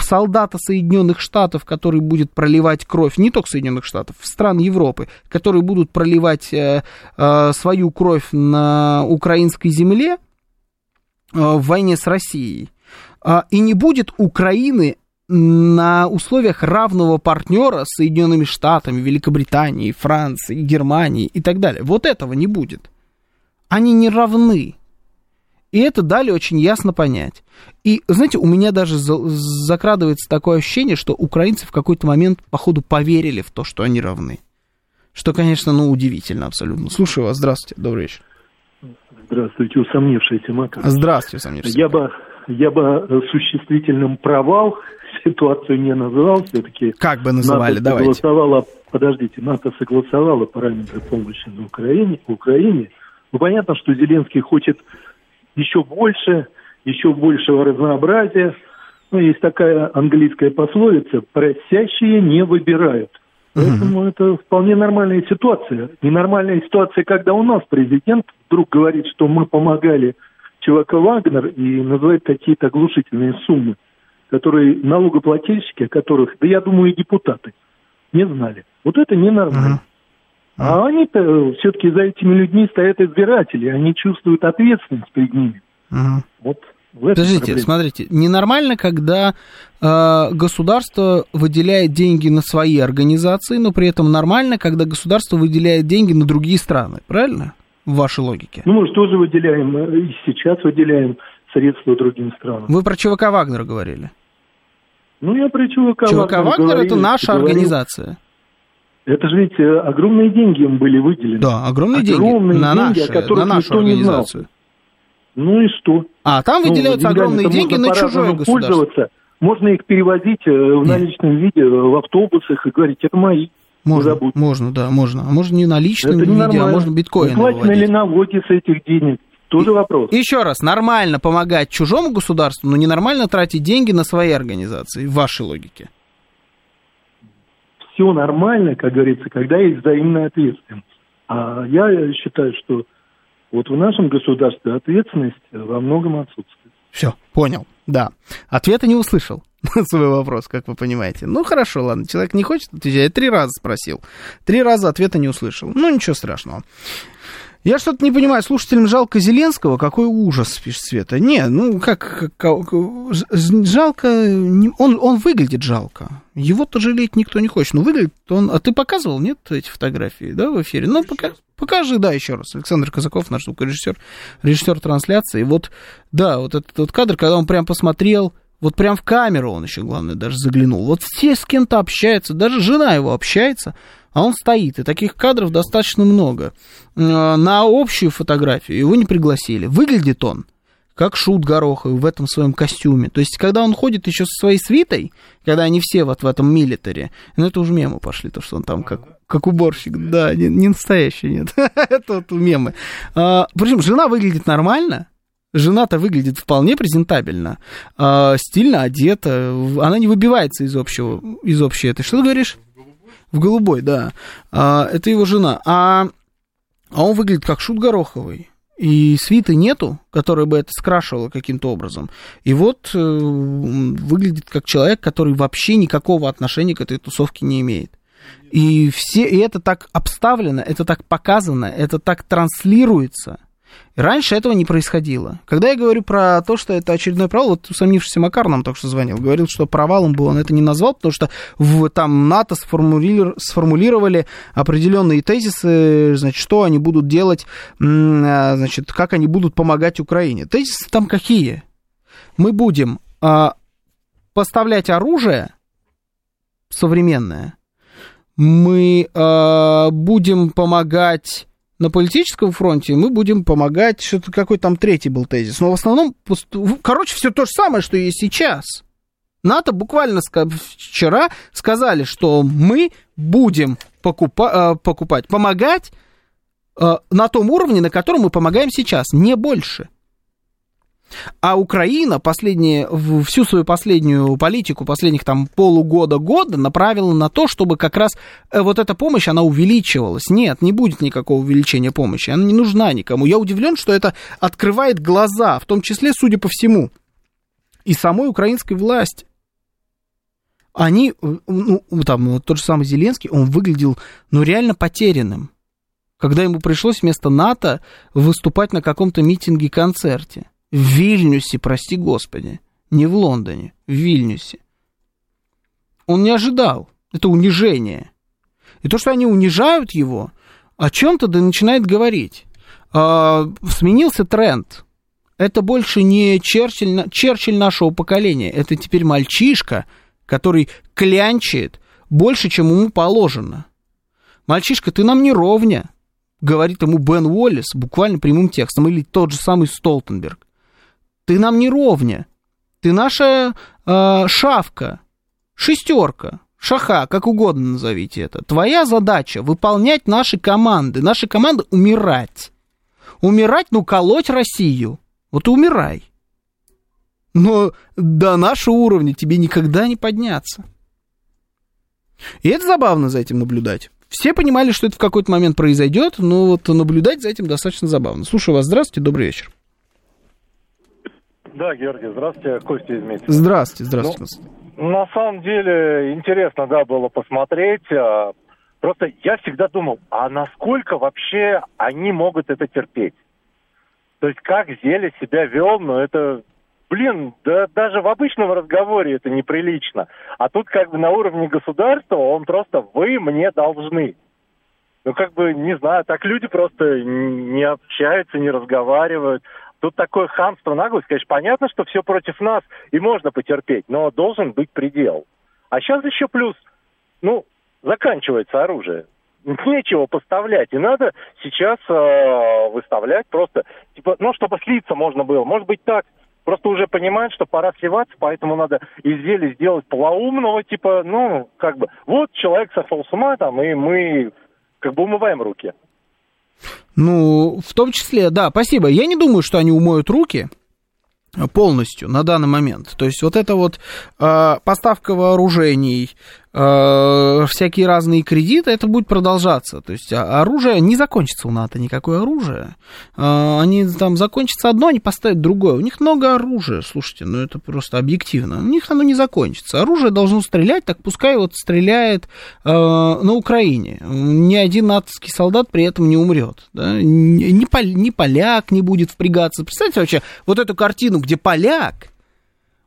солдата Соединенных Штатов, который будет проливать кровь, не только Соединенных Штатов, стран Европы, которые будут проливать а, а, свою кровь на украинской земле а, в войне с Россией. А, и не будет Украины на условиях равного партнера с Соединенными Штатами, Великобританией, Францией, Германией и так далее. Вот этого не будет. Они не равны. И это дали очень ясно понять. И, знаете, у меня даже закрадывается такое ощущение, что украинцы в какой-то момент, походу, поверили в то, что они равны. Что, конечно, ну, удивительно абсолютно. Слушаю вас. Здравствуйте. Добрый вечер. Здравствуйте, усомнившийся Макар. Здравствуйте, усомнившийся. Я бы, я бы существительным провал ситуацию не называл все-таки. Как бы называли, НАТО давайте. Согласовала, подождите, НАТО согласовала параметры помощи на Украине, Украине. Ну, понятно, что Зеленский хочет еще больше, еще большего разнообразия. Ну, есть такая английская пословица «просящие не выбирают». Поэтому uh-huh. это вполне нормальная ситуация. Ненормальная ситуация, когда у нас президент вдруг говорит, что мы помогали ЧВК «Вагнер» и называет какие-то оглушительные суммы, которые налогоплательщики, о которых, да я думаю, и депутаты, не знали. Вот это ненормально. Uh-huh. А они-то все-таки за этими людьми стоят избиратели, они чувствуют ответственность перед ними. Угу. Вот Подождите, проблема. смотрите, ненормально, когда э, государство выделяет деньги на свои организации, но при этом нормально, когда государство выделяет деньги на другие страны, правильно? В вашей логике. Ну, мы же тоже выделяем, э, и сейчас выделяем средства другим странам. Вы про ЧВК Вагнер говорили? Ну, я про ЧВК, ЧВК Вагнер. ЧВК Вагнер это наша говорил. организация. Это же ведь э, огромные деньги им были выделены. Да, огромные, огромные деньги, на, деньги наши, о которых на нашу никто организацию. Не знал. Ну и что? А там ну, выделяются ну, огромные деньги на чужое государство. Пользоваться. Можно их перевозить э, в наличном виде э, в автобусах и говорить, это мои. Можно, можно, да, можно. А можно не наличным это виде, а можно биткоин. Платят ли налоги с этих денег? Тоже и, вопрос. Еще раз, нормально помогать чужому государству, но ненормально тратить деньги на свои организации, в вашей логике все нормально, как говорится, когда есть взаимная ответственность. А я считаю, что вот в нашем государстве ответственность во многом отсутствует. Все, понял, да. Ответа не услышал на свой вопрос, как вы понимаете. Ну, хорошо, ладно, человек не хочет отвечать, я три раза спросил. Три раза ответа не услышал. Ну, ничего страшного. Я что-то не понимаю, слушателям жалко Зеленского, какой ужас, пишет Света. Не, ну как, как жалко, он, он выглядит жалко. Его-то жалеть никто не хочет. Ну, выглядит он... А ты показывал, нет, эти фотографии, да, в эфире? Ну, пока, покажи, да, еще раз. Александр Казаков, наш звукорежиссер, режиссер трансляции. Вот, да, вот этот вот кадр, когда он прям посмотрел, вот прям в камеру он еще, главное, даже заглянул. Вот все с кем-то общаются, даже жена его общается, а он стоит, и таких кадров достаточно много. Э, на общую фотографию его не пригласили. Выглядит он как шут Горохов в этом своем костюме. То есть, когда он ходит еще со своей свитой, когда они все вот в этом милитаре, ну, это уже мемы пошли, то, что он там как, как уборщик, да, не, не настоящий, нет, это вот мемы. А, причем жена выглядит нормально, Жена-то выглядит вполне презентабельно, э, стильно одета, она не выбивается из общего, из общей этой. Что ты говоришь? В голубой, да. А, это его жена. А, а он выглядит как шут гороховый. И свиты нету, которая бы это скрашивала каким-то образом. И вот э, выглядит как человек, который вообще никакого отношения к этой тусовке не имеет. И, все, и это так обставлено, это так показано, это так транслируется. Раньше этого не происходило. Когда я говорю про то, что это очередной провал, вот усомнившийся Макар нам только что звонил, говорил, что провалом был, он это не назвал, потому что в, там НАТО сформулировали, сформулировали определенные тезисы, значит, что они будут делать, а, значит, как они будут помогать Украине. Тезисы там какие? Мы будем а, поставлять оружие современное, мы э, будем помогать на политическом фронте, мы будем помогать, что-то какой там третий был тезис. Но в основном, короче, все то же самое, что и сейчас. НАТО буквально вчера сказали, что мы будем покупа- э, покупать, помогать э, на том уровне, на котором мы помогаем сейчас, не больше. А Украина последние, всю свою последнюю политику, последних там полугода-года направила на то, чтобы как раз э, вот эта помощь, она увеличивалась. Нет, не будет никакого увеличения помощи, она не нужна никому. Я удивлен, что это открывает глаза, в том числе, судя по всему, и самой украинской власти. Они, э, ну, там, тот же самый Зеленский, он выглядел, ну, реально потерянным когда ему пришлось вместо НАТО выступать на каком-то митинге-концерте в Вильнюсе, прости господи, не в Лондоне, в Вильнюсе. Он не ожидал. Это унижение. И то, что они унижают его, о чем-то да начинает говорить. А, сменился тренд. Это больше не Черчилль, Черчилль нашего поколения. Это теперь мальчишка, который клянчит больше, чем ему положено. Мальчишка, ты нам не ровня, говорит ему Бен Уоллес буквально прямым текстом, или тот же самый Столтенберг. Ты нам не ровня. Ты наша э, шавка, шестерка, шаха, как угодно назовите это. Твоя задача выполнять наши команды. Наши команды умирать. Умирать, ну, колоть Россию. Вот и умирай. Но до нашего уровня тебе никогда не подняться. И это забавно за этим наблюдать. Все понимали, что это в какой-то момент произойдет, но вот наблюдать за этим достаточно забавно. Слушаю вас, здравствуйте, добрый вечер. Да, Георгий, здравствуйте, Костя из Митина. Здравствуйте, здравствуйте. Ну, на самом деле интересно, да, было посмотреть. А, просто я всегда думал, а насколько вообще они могут это терпеть? То есть как Зеля себя вел, но ну, это, блин, да даже в обычном разговоре это неприлично. А тут как бы на уровне государства он просто «вы мне должны». Ну, как бы, не знаю, так люди просто не общаются, не разговаривают. Тут такое хамство, наглость, конечно, понятно, что все против нас, и можно потерпеть, но должен быть предел. А сейчас еще плюс, ну, заканчивается оружие. Нечего поставлять, и надо сейчас э, выставлять просто, типа, ну, чтобы слиться можно было. Может быть так, просто уже понимают, что пора сливаться, поэтому надо изделие сделать полоумного, типа, ну, как бы, вот человек сошел с ума, там, и мы как бы умываем руки. Ну, в том числе, да, спасибо. Я не думаю, что они умоют руки полностью на данный момент. То есть вот это вот э, поставка вооружений, э, всякие разные кредиты, это будет продолжаться. То есть а, оружие не закончится у НАТО, никакое оружие. Э, они там закончится одно, они поставят другое. У них много оружия, слушайте, ну это просто объективно. У них оно не закончится. Оружие должно стрелять, так пускай вот стреляет э, на Украине. Ни один натовский солдат при этом не умрет. Да? Ни, ни поляк не будет впрягаться. Представьте вообще вот эту картину, где поляк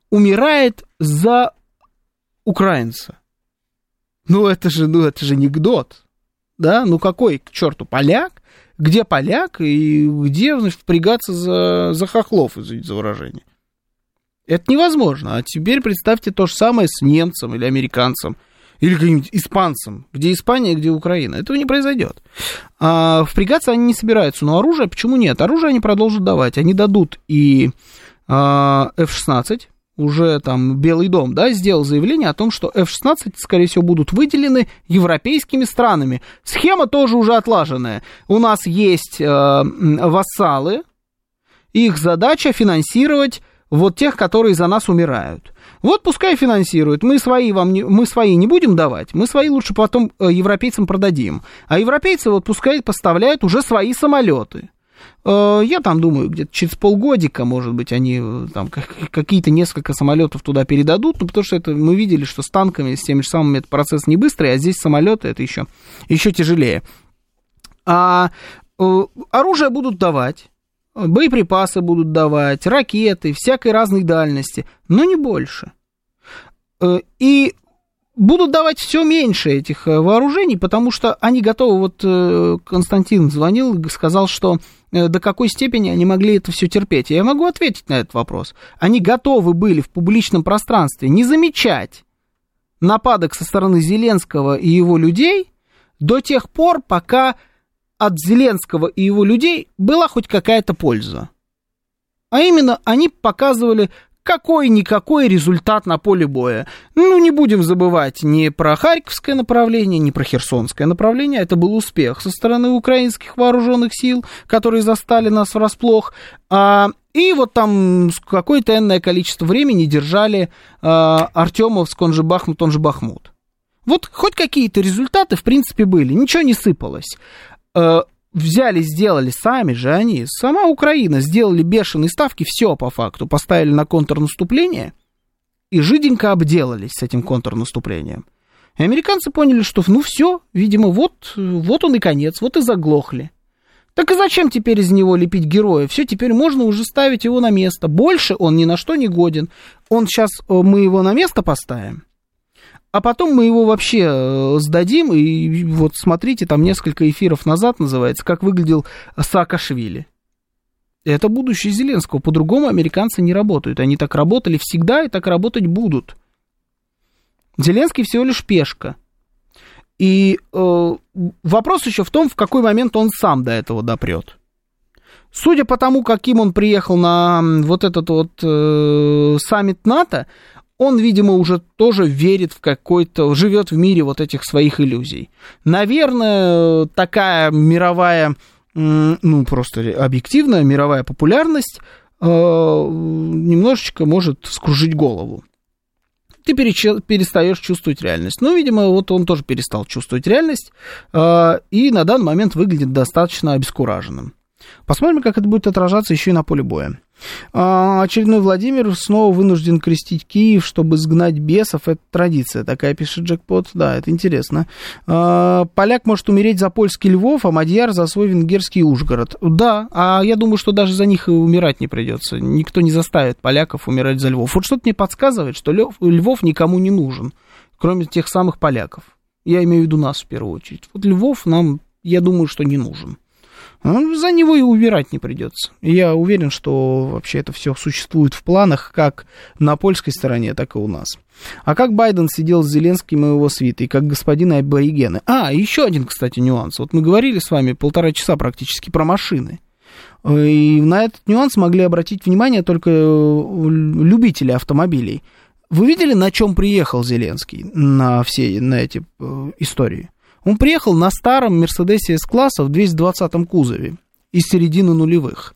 умирает за украинца. Ну, это же, ну, это же анекдот. Да, ну какой к черту поляк? Где поляк и где, значит, впрягаться за, за хохлов, извините за выражение? Это невозможно. А теперь представьте то же самое с немцем или американцем, или каким-нибудь испанцем. Где Испания, где Украина. Этого не произойдет. А впрягаться они не собираются. Но оружие почему нет? Оружие они продолжат давать. Они дадут и а, F-16, уже там Белый дом, да, сделал заявление о том, что F-16, скорее всего, будут выделены европейскими странами. Схема тоже уже отлаженная. У нас есть э, вассалы, их задача финансировать вот тех, которые за нас умирают. Вот пускай финансируют. Мы свои, вам не, мы свои не будем давать, мы свои лучше потом э, европейцам продадим. А европейцы вот пускай поставляют уже свои самолеты. Э, я там думаю, где-то через полгодика, может быть, они э, там какие-то несколько самолетов туда передадут, ну, потому что это мы видели, что с танками, с теми же самыми этот процесс не быстрый, а здесь самолеты это еще, еще тяжелее. А оружие будут давать, боеприпасы будут давать, ракеты, всякой разной дальности, но не больше. Э, и будут давать все меньше этих э, вооружений, потому что они готовы, вот э, Константин звонил сказал, что до какой степени они могли это все терпеть. Я могу ответить на этот вопрос. Они готовы были в публичном пространстве не замечать нападок со стороны Зеленского и его людей до тех пор, пока от Зеленского и его людей была хоть какая-то польза. А именно, они показывали какой-никакой результат на поле боя. Ну, не будем забывать ни про Харьковское направление, ни про Херсонское направление. Это был успех со стороны украинских вооруженных сил, которые застали нас врасплох. А, и вот там какое-то энное количество времени держали а, Артемовск, он же Бахмут, он же Бахмут. Вот хоть какие-то результаты, в принципе, были, ничего не сыпалось. Взяли, сделали сами же они, сама Украина, сделали бешеные ставки, все по факту, поставили на контрнаступление и жиденько обделались с этим контрнаступлением. И американцы поняли, что ну все, видимо, вот, вот он и конец, вот и заглохли. Так и зачем теперь из него лепить героя? Все, теперь можно уже ставить его на место. Больше он ни на что не годен. Он сейчас, э, мы его на место поставим, а потом мы его вообще э, сдадим, и вот смотрите, там несколько эфиров назад называется, как выглядел Саакашвили. Это будущее Зеленского. По-другому американцы не работают. Они так работали всегда и так работать будут. Зеленский всего лишь пешка. И э, вопрос еще в том, в какой момент он сам до этого допрет. Судя по тому, каким он приехал на вот этот вот э, саммит НАТО, он, видимо, уже тоже верит в какой-то, живет в мире вот этих своих иллюзий. Наверное, такая мировая, ну, просто объективная мировая популярность э, немножечко может скружить голову. Ты перестаешь чувствовать реальность. Ну, видимо, вот он тоже перестал чувствовать реальность э, и на данный момент выглядит достаточно обескураженным. Посмотрим, как это будет отражаться еще и на поле боя. А, очередной Владимир снова вынужден крестить Киев, чтобы сгнать бесов. Это традиция такая, пишет Джекпот. Да, это интересно. А, поляк может умереть за польский Львов, а Мадьяр за свой венгерский Ужгород. Да, а я думаю, что даже за них и умирать не придется. Никто не заставит поляков умирать за Львов. Вот что-то мне подсказывает, что Львов, Львов никому не нужен, кроме тех самых поляков. Я имею в виду нас в первую очередь. Вот Львов нам, я думаю, что не нужен. Ну, за него и убирать не придется. Я уверен, что вообще это все существует в планах как на польской стороне, так и у нас. А как Байден сидел с Зеленским и его свитой, как господин аборигены? А, еще один, кстати, нюанс. Вот мы говорили с вами полтора часа практически про машины. И на этот нюанс могли обратить внимание только любители автомобилей. Вы видели, на чем приехал Зеленский на все на эти э, истории? Он приехал на старом Мерседесе С-класса в 220-м кузове из середины нулевых.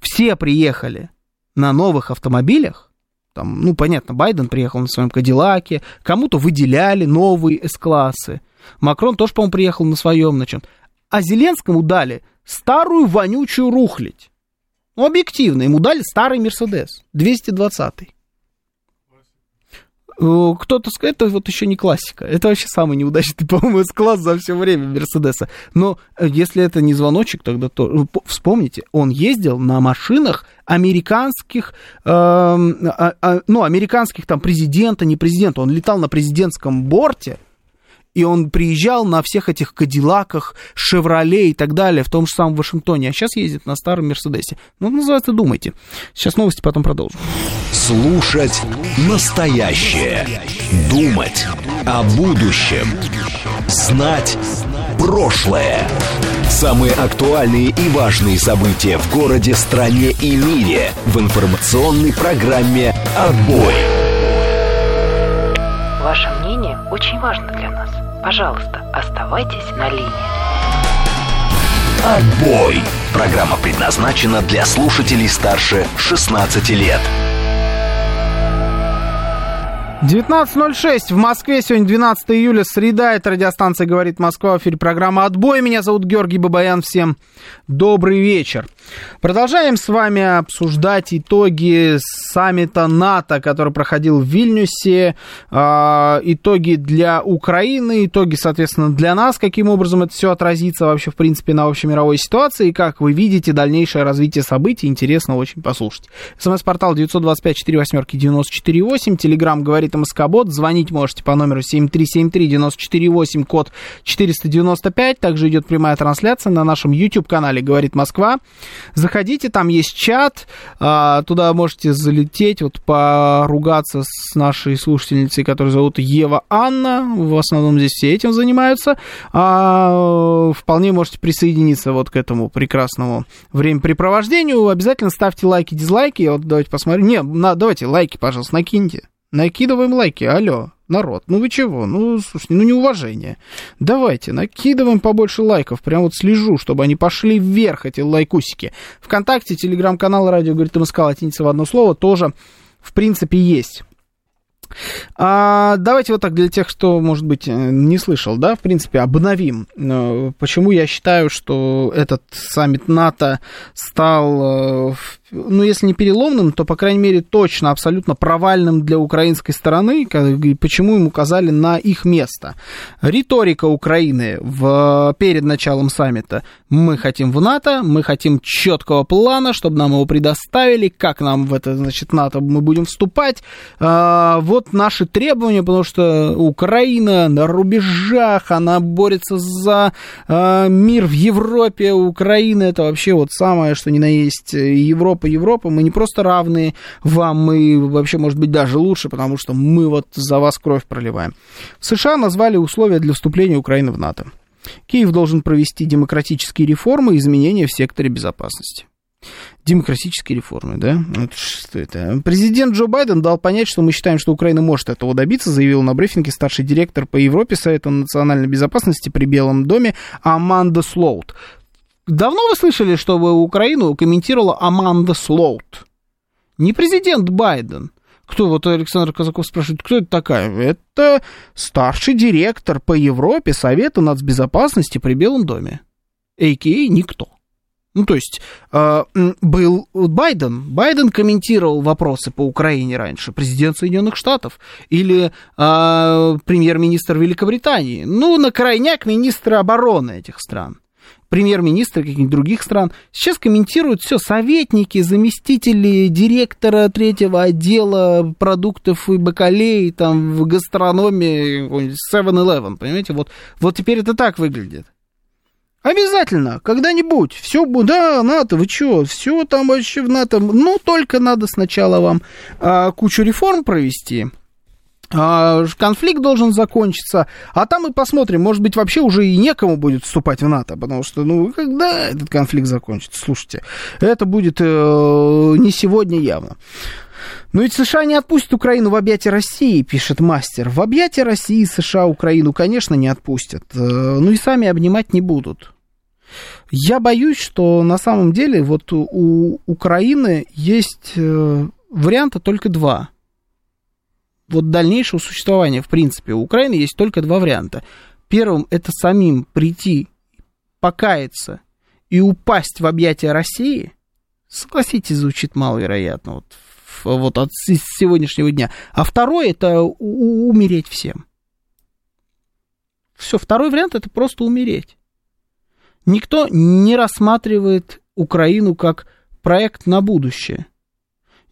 Все приехали на новых автомобилях. Там, ну, понятно, Байден приехал на своем Кадиллаке, кому-то выделяли новые С-классы. Макрон тоже, по-моему, приехал на своем, на чем А Зеленскому дали старую вонючую рухлить. Ну, объективно, ему дали старый Мерседес, 220-й. Э, кто-то скажет, это вот еще не классика. Это вообще самый неудачный, по-моему, класс за все время Мерседеса. Но э, если это не звоночек, тогда то... Ну, вспомните, он ездил на машинах американских, э, э, ну, американских там президента, не президента. Он летал на президентском борте, и он приезжал на всех этих Кадиллаках, Шевроле и так далее, в том же самом Вашингтоне, а сейчас ездит на старом Мерседесе. Ну, называется «Думайте». Сейчас новости, потом продолжим. Слушать настоящее. Думать о будущем. Знать прошлое. Самые актуальные и важные события в городе, стране и мире в информационной программе «Отбой». Ваше мнение очень важно. Пожалуйста, оставайтесь на линии. Отбой. Программа предназначена для слушателей старше 16 лет. 19.06 в Москве. Сегодня 12 июля, среда. Это радиостанция «Говорит Москва». В эфире программа «Отбой». Меня зовут Георгий Бабаян. Всем добрый вечер. Продолжаем с вами обсуждать итоги саммита НАТО, который проходил в Вильнюсе. Э, итоги для Украины, итоги, соответственно, для нас. Каким образом это все отразится вообще, в принципе, на общемировой ситуации. И как вы видите, дальнейшее развитие событий. Интересно очень послушать. СМС-портал 925 4 восьмерки 94 Телеграмм «Говорит говорит МСК-бот. Звонить можете по номеру 7373-94-8, код 495. Также идет прямая трансляция на нашем YouTube-канале «Говорит Москва». Заходите, там есть чат. А, туда можете залететь, вот поругаться с нашей слушательницей, которую зовут Ева Анна. В основном здесь все этим занимаются. А, вполне можете присоединиться вот к этому прекрасному времяпрепровождению. Обязательно ставьте лайки, дизлайки. Вот давайте посмотрим. Не, на, давайте лайки, пожалуйста, накиньте. Накидываем лайки, алло, народ, ну вы чего? Ну, слушайте, ну неуважение. Давайте, накидываем побольше лайков, прям вот слежу, чтобы они пошли вверх, эти лайкусики. Вконтакте, телеграм-канал «Радио говорит МСК» латиница в одно слово тоже, в принципе, есть. А, давайте вот так для тех, кто, может быть, не слышал, да, в принципе, обновим. Э, почему я считаю, что этот саммит НАТО стал э, ну, если не переломным, то, по крайней мере, точно, абсолютно провальным для украинской стороны, и почему им указали на их место. Риторика Украины в, перед началом саммита. Мы хотим в НАТО, мы хотим четкого плана, чтобы нам его предоставили, как нам в это, значит, НАТО мы будем вступать. А, вот наши требования, потому что Украина на рубежах, она борется за а, мир в Европе, Украина это вообще вот самое, что ни на есть Европа Европа, Европа, мы не просто равны вам, мы вообще, может быть, даже лучше, потому что мы вот за вас кровь проливаем. В США назвали условия для вступления Украины в НАТО. Киев должен провести демократические реформы и изменения в секторе безопасности. Демократические реформы, да? Вот что это? Президент Джо Байден дал понять, что мы считаем, что Украина может этого добиться, заявил на брифинге старший директор по Европе Совета национальной безопасности при Белом доме Аманда Слоут. Давно вы слышали, чтобы Украину комментировала Аманда Слоут? Не президент Байден. Кто, вот Александр Казаков спрашивает, кто это такая? Это старший директор по Европе Совета нацбезопасности при Белом доме. А.К.А. никто. Ну, то есть, э, был Байден. Байден комментировал вопросы по Украине раньше, президент Соединенных Штатов или э, премьер-министр Великобритании. Ну, на крайняк министры обороны этих стран премьер-министры каких-нибудь других стран. Сейчас комментируют все советники, заместители директора третьего отдела продуктов и бакалей там в гастрономии 7-Eleven, понимаете? Вот, вот теперь это так выглядит. Обязательно, когда-нибудь. Все, да, НАТО, вы что, все там вообще в НАТО. Ну, только надо сначала вам а, кучу реформ провести, конфликт должен закончиться, а там мы посмотрим, может быть, вообще уже и некому будет вступать в НАТО, потому что, ну, когда этот конфликт закончится, слушайте, это будет э, не сегодня явно. Но ведь США не отпустят Украину в объятия России, пишет мастер. В объятия России США Украину, конечно, не отпустят. Э, ну и сами обнимать не будут. Я боюсь, что на самом деле вот у Украины есть э, варианта только два – вот дальнейшего существования, в принципе, у Украины есть только два варианта. Первым это самим прийти, покаяться и упасть в объятия России. Согласитесь, звучит маловероятно вот, вот от сегодняшнего дня. А второй это умереть всем. Все, второй вариант это просто умереть. Никто не рассматривает Украину как проект на будущее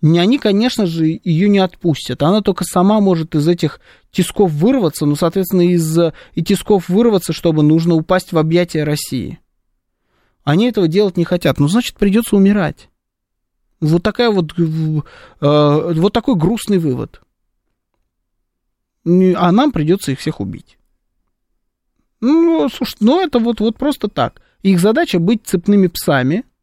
они, конечно же, ее не отпустят. Она только сама может из этих тисков вырваться, ну, соответственно, из и тисков вырваться, чтобы нужно упасть в объятия России. Они этого делать не хотят. Ну, значит, придется умирать. Вот такая вот, э, вот такой грустный вывод. А нам придется их всех убить. Ну, слушай, ну это вот, вот просто так. Их задача быть цепными псами –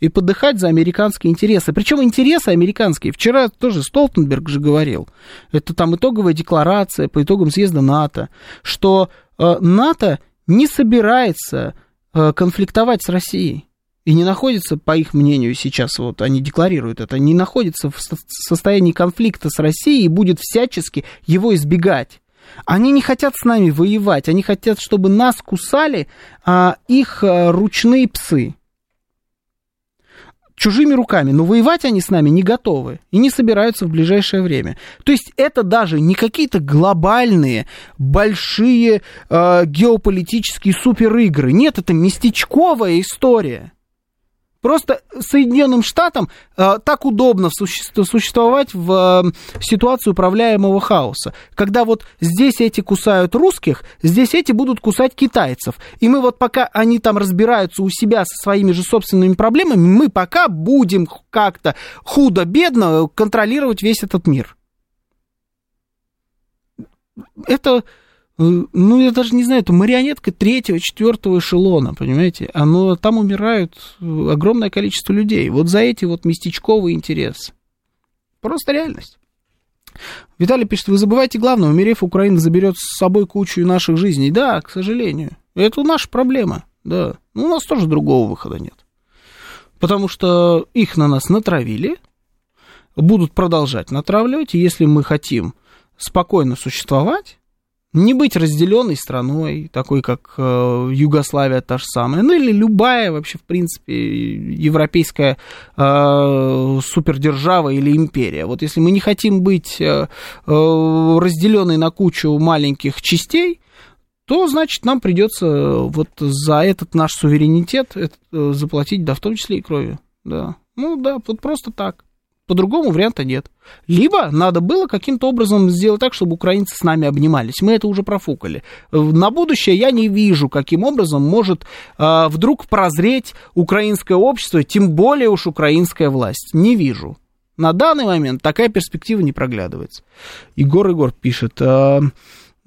и подыхать за американские интересы. Причем интересы американские. Вчера тоже Столтенберг же говорил. Это там итоговая декларация по итогам съезда НАТО, что э, НАТО не собирается э, конфликтовать с Россией. И не находится, по их мнению, сейчас вот они декларируют это, не находится в состоянии конфликта с Россией и будет всячески его избегать. Они не хотят с нами воевать, они хотят, чтобы нас кусали а, их а, ручные псы чужими руками, но воевать они с нами не готовы и не собираются в ближайшее время. То есть это даже не какие-то глобальные, большие э, геополитические суперигры. Нет, это местечковая история. Просто Соединенным Штатам э, так удобно существовать в э, ситуации управляемого хаоса, когда вот здесь эти кусают русских, здесь эти будут кусать китайцев. И мы вот пока они там разбираются у себя со своими же собственными проблемами, мы пока будем как-то худо-бедно контролировать весь этот мир. Это ну, я даже не знаю, это марионетка третьего, четвертого эшелона, понимаете? Оно, там умирают огромное количество людей. Вот за эти вот местечковые интересы. Просто реальность. Виталий пишет, вы забываете главное, умерев, Украина заберет с собой кучу наших жизней. Да, к сожалению. Это наша проблема, да. Ну, у нас тоже другого выхода нет. Потому что их на нас натравили, будут продолжать натравливать, и если мы хотим спокойно существовать, не быть разделенной страной, такой как э, Югославия та же самая, ну или любая вообще, в принципе, европейская э, супердержава или империя. Вот если мы не хотим быть э, э, разделенной на кучу маленьких частей, то, значит, нам придется вот за этот наш суверенитет э, заплатить, да, в том числе и кровью, да. Ну да, вот просто так. По-другому варианта нет. Либо надо было каким-то образом сделать так, чтобы украинцы с нами обнимались. Мы это уже профукали. На будущее я не вижу, каким образом может э, вдруг прозреть украинское общество, тем более уж украинская власть. Не вижу. На данный момент такая перспектива не проглядывается. Егор Егор пишет. Э,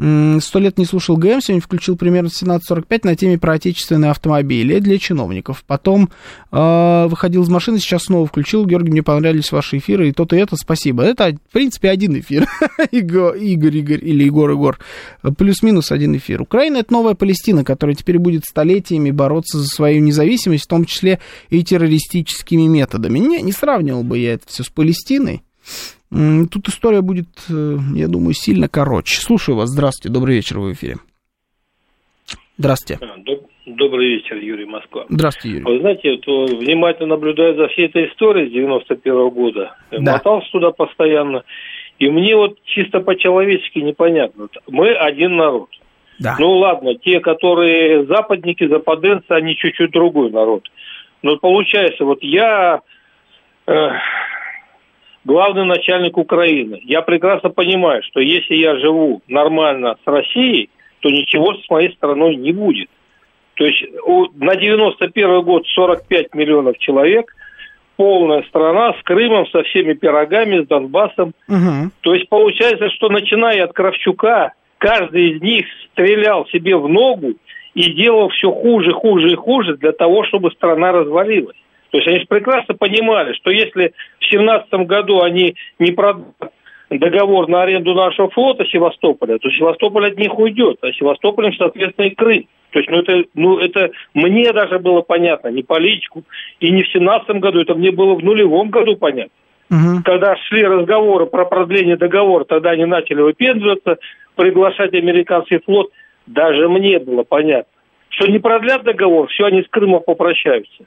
Сто лет не слушал ГМ, сегодня включил примерно 17.45 на теме про отечественные автомобили для чиновников. Потом э, выходил из машины, сейчас снова включил. Георгий, мне понравились ваши эфиры, и то-то и это, спасибо. Это, в принципе, один эфир. Игорь, Игорь или Егор, Егор. Плюс-минус один эфир. Украина — это новая Палестина, которая теперь будет столетиями бороться за свою независимость, в том числе и террористическими методами. Не, не сравнивал бы я это все с Палестиной. Тут история будет, э, я думаю, сильно короче. Слушаю вас. Здравствуйте. Добрый вечер в эфире. Здравствуйте. Добрый вечер, Юрий Москва. Здравствуйте, Юрий. Вы знаете, вот, внимательно наблюдая за всей этой историей с 91 -го года, да. мотался туда постоянно, и мне вот чисто по-человечески непонятно. Мы один народ. Да. Ну ладно, те, которые западники, западенцы, они чуть-чуть другой народ. Но получается, вот я... Э, главный начальник Украины. Я прекрасно понимаю, что если я живу нормально с Россией, то ничего с моей страной не будет. То есть на 91 год 45 миллионов человек, полная страна с Крымом, со всеми пирогами, с Донбассом. Угу. То есть получается, что начиная от Кравчука, каждый из них стрелял себе в ногу и делал все хуже, хуже и хуже для того, чтобы страна развалилась. То есть они же прекрасно понимали, что если в 2017 году они не продадут договор на аренду нашего флота Севастополя, то Севастополь от них уйдет, а Севастополем, соответственно, и Крым. То есть, ну это, ну это мне даже было понятно, не политику, и не в 2017 году, это мне было в нулевом году понятно. Угу. Когда шли разговоры про продление договора, тогда они начали выпендриваться, приглашать американский флот, даже мне было понятно, что не продлят договор, все, они с Крымом попрощаются.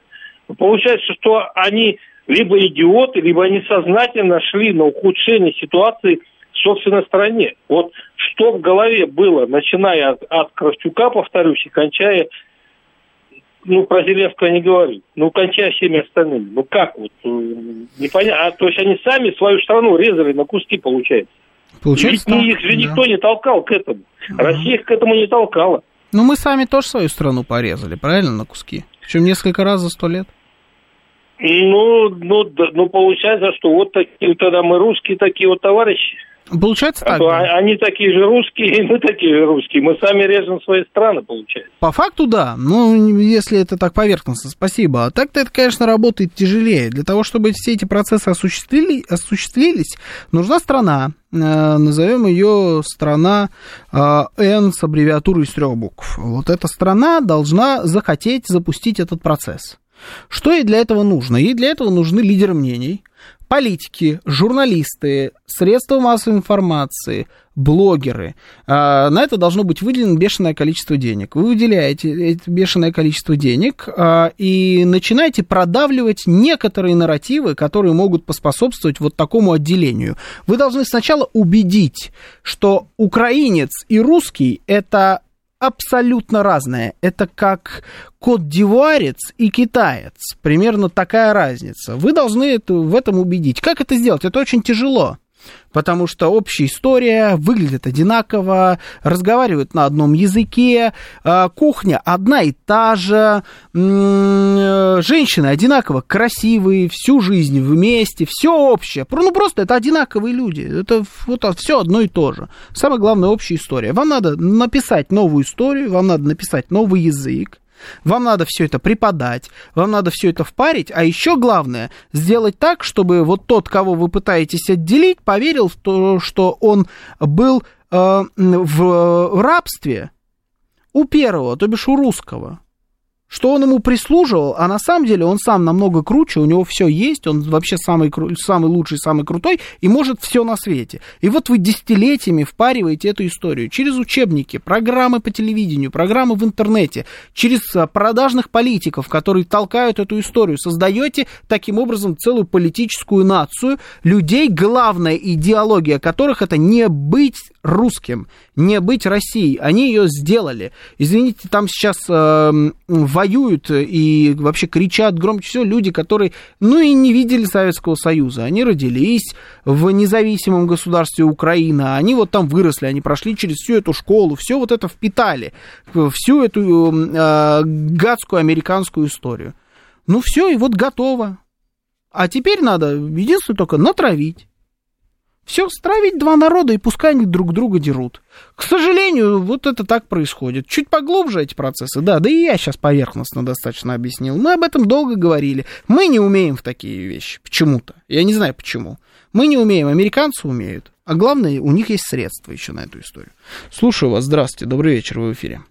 Получается, что они либо идиоты, либо они сознательно шли на ухудшение ситуации в собственной стране. Вот что в голове было, начиная от, от Кравчука, повторюсь, и кончая, ну, про Зеленского не говорю, ну, кончая всеми остальными. Ну, как вот, э, непонятно. А, то есть они сами свою страну резали на куски, получается. Получается, Ведь их же да. никто не толкал к этому. Да. Россия их к этому не толкала. Ну, мы сами тоже свою страну порезали, правильно, на куски? Причем несколько раз за сто лет. Ну, ну, ну, получается, что вот такие тогда мы русские такие вот товарищи. Получается а так. То да. Они такие же русские, и мы такие же русские. Мы сами режем свои страны, получается. По факту, да. Ну, если это так поверхностно, спасибо. А так-то это, конечно, работает тяжелее. Для того, чтобы все эти процессы осуществили, осуществились, нужна страна. Э, назовем ее страна э, N с аббревиатурой из трех букв. Вот эта страна должна захотеть запустить этот процесс. Что ей для этого нужно? Ей для этого нужны лидеры мнений, политики, журналисты, средства массовой информации, блогеры. А, на это должно быть выделено бешеное количество денег. Вы выделяете это бешеное количество денег а, и начинаете продавливать некоторые нарративы, которые могут поспособствовать вот такому отделению. Вы должны сначала убедить, что украинец и русский это абсолютно разное. Это как кот-дивуарец и китаец. Примерно такая разница. Вы должны это, в этом убедить. Как это сделать? Это очень тяжело потому что общая история выглядит одинаково, разговаривают на одном языке, а, кухня одна и та же, э, женщины одинаково красивые, всю жизнь вместе, все общее. Ну, просто это одинаковые люди, это вот все одно и то же. Самое главное, общая история. Вам надо написать новую историю, вам надо написать новый язык, вам надо все это преподать, вам надо все это впарить, а еще главное, сделать так, чтобы вот тот, кого вы пытаетесь отделить, поверил в то, что он был э, в рабстве у первого, то бишь у русского что он ему прислуживал, а на самом деле он сам намного круче, у него все есть, он вообще самый, самый лучший, самый крутой и может все на свете. И вот вы десятилетиями впариваете эту историю через учебники, программы по телевидению, программы в интернете, через а, продажных политиков, которые толкают эту историю, создаете таким образом целую политическую нацию людей, главная идеология которых это не быть русским, не быть Россией. Они ее сделали. Извините, там сейчас э, воюют и вообще кричат громче всего люди, которые, ну и не видели Советского Союза. Они родились в независимом государстве Украина, они вот там выросли, они прошли через всю эту школу, все вот это впитали, всю эту э, гадскую американскую историю. Ну все, и вот готово. А теперь надо, единственное, только натравить. Все, стравить два народа, и пускай они друг друга дерут. К сожалению, вот это так происходит. Чуть поглубже эти процессы, да, да и я сейчас поверхностно достаточно объяснил. Мы об этом долго говорили. Мы не умеем в такие вещи, почему-то. Я не знаю почему. Мы не умеем, американцы умеют. А главное, у них есть средства еще на эту историю. Слушаю вас, здравствуйте, добрый вечер, вы в эфире.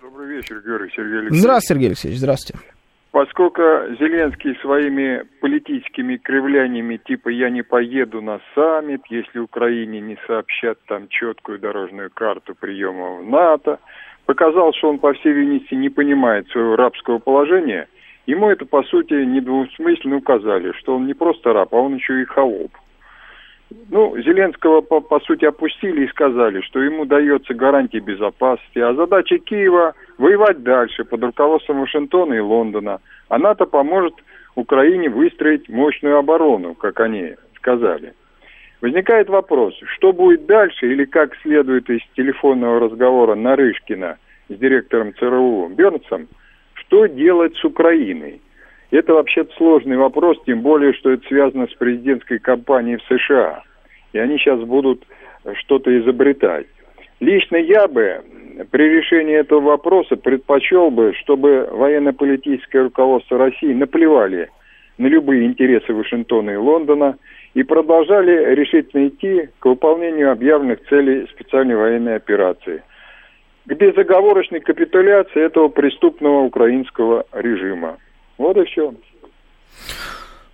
Добрый вечер, Георгий Сергей Алексеевич. Здравствуйте, Сергей Алексеевич, здравствуйте. Поскольку Зеленский своими политическими кривляниями типа «я не поеду на саммит, если Украине не сообщат там четкую дорожную карту приема в НАТО», показал, что он, по всей видимости, не понимает своего рабского положения, ему это, по сути, недвусмысленно указали, что он не просто раб, а он еще и холоп. Ну, Зеленского, по, по сути, опустили и сказали, что ему дается гарантия безопасности, а задача Киева – воевать дальше под руководством Вашингтона и Лондона, а НАТО поможет Украине выстроить мощную оборону, как они сказали. Возникает вопрос, что будет дальше или как следует из телефонного разговора Нарышкина с директором ЦРУ Бернсом, что делать с Украиной? Это вообще-то сложный вопрос, тем более, что это связано с президентской кампанией в США. И они сейчас будут что-то изобретать. Лично я бы при решении этого вопроса предпочел бы, чтобы военно-политическое руководство России наплевали на любые интересы Вашингтона и Лондона и продолжали решительно идти к выполнению объявленных целей специальной военной операции, к безоговорочной капитуляции этого преступного украинского режима. Вот и все.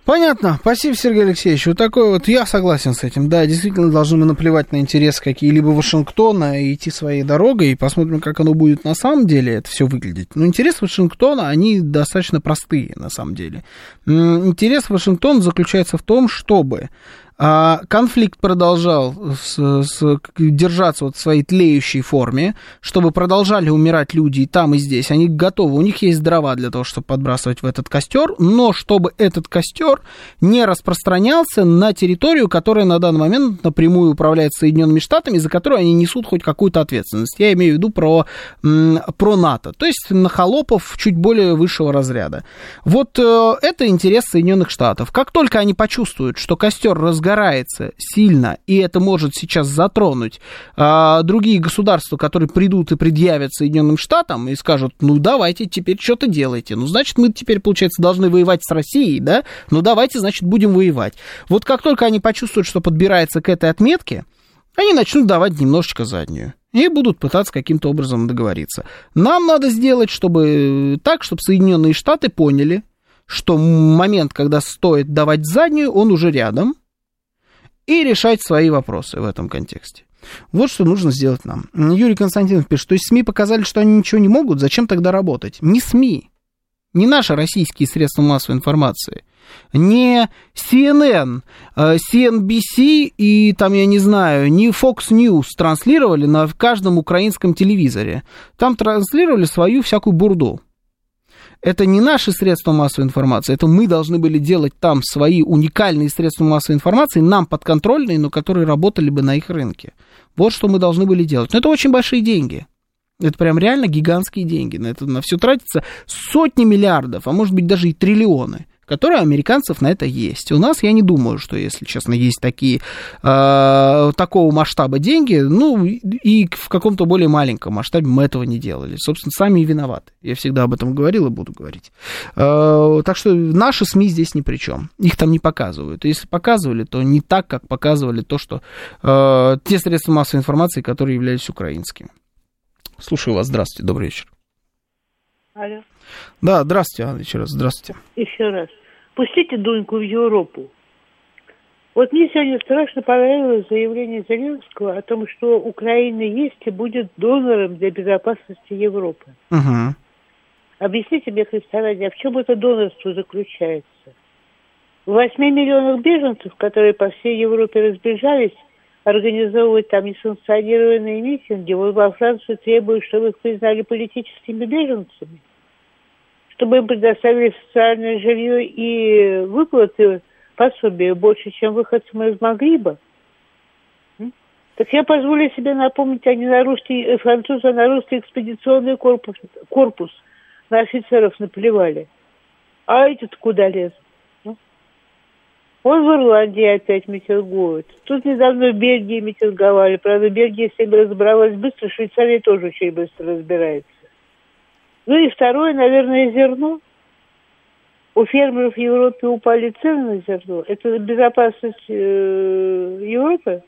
Понятно. Спасибо, Сергей Алексеевич. Вот такой вот, я согласен с этим. Да, действительно, должны мы наплевать на интересы какие-либо Вашингтона и идти своей дорогой, и посмотрим, как оно будет на самом деле это все выглядеть. Но интересы Вашингтона, они достаточно простые, на самом деле. Интерес Вашингтона заключается в том, чтобы а конфликт продолжал с, с, держаться вот в своей тлеющей форме, чтобы продолжали умирать люди и там, и здесь. Они готовы, у них есть дрова для того, чтобы подбрасывать в этот костер, но чтобы этот костер не распространялся на территорию, которая на данный момент напрямую управляет Соединенными Штатами, за которую они несут хоть какую-то ответственность. Я имею в виду про, про НАТО, то есть на холопов чуть более высшего разряда. Вот э, это интерес Соединенных Штатов. Как только они почувствуют, что костер разгорается, разгорается сильно, и это может сейчас затронуть а, другие государства, которые придут и предъявят Соединенным Штатам и скажут, ну давайте теперь что-то делайте. Ну, значит, мы теперь, получается, должны воевать с Россией, да? Ну, давайте, значит, будем воевать. Вот как только они почувствуют, что подбирается к этой отметке, они начнут давать немножечко заднюю и будут пытаться каким-то образом договориться. Нам надо сделать, чтобы так, чтобы Соединенные Штаты поняли, что момент, когда стоит давать заднюю, он уже рядом, и решать свои вопросы в этом контексте. Вот что нужно сделать нам. Юрий Константинов пишет, то есть СМИ показали, что они ничего не могут, зачем тогда работать? Не СМИ, не наши российские средства массовой информации, не CNN, CNBC э, и там, я не знаю, не Fox News транслировали на каждом украинском телевизоре. Там транслировали свою всякую бурду. Это не наши средства массовой информации, это мы должны были делать там свои уникальные средства массовой информации, нам подконтрольные, но которые работали бы на их рынке. Вот что мы должны были делать. Но это очень большие деньги. Это прям реально гигантские деньги. На это на все тратится сотни миллиардов, а может быть даже и триллионы которые американцев на это есть. У нас, я не думаю, что, если честно, есть такие, э, такого масштаба деньги, ну, и в каком-то более маленьком масштабе мы этого не делали. Собственно, сами и виноваты. Я всегда об этом говорил и буду говорить. Э, так что наши СМИ здесь ни при чем. Их там не показывают. Если показывали, то не так, как показывали то, что э, те средства массовой информации, которые являлись украинскими. Слушаю вас. Здравствуйте. Добрый вечер. Алло. Да, здравствуйте, Анна, еще раз, здравствуйте. Еще раз. Пустите Дуньку в Европу. Вот мне сегодня страшно понравилось заявление Зеленского о том, что Украина есть и будет донором для безопасности Европы. Угу. Объясните мне, Христа ради, а в чем это донорство заключается? В 8 миллионах беженцев, которые по всей Европе разбежались, организовывать там несанкционированные митинги, вот во Франции требуют, чтобы их признали политическими беженцами чтобы им предоставили социальное жилье и выплаты пособия больше, чем выходцам из Магриба. Так я позволю себе напомнить, они на русский, э, французы на русский экспедиционный корпус, корпус на офицеров наплевали. А эти-то куда? Ну? Он в Ирландии опять митингует. Тут недавно в Бельгии митинговали. Правда, Бельгия с ним разобралась быстро, Швейцария тоже очень быстро разбирается. Ну и второе, наверное, зерно. У фермеров в Европе упали цены на зерно. Это безопасность э, Европы.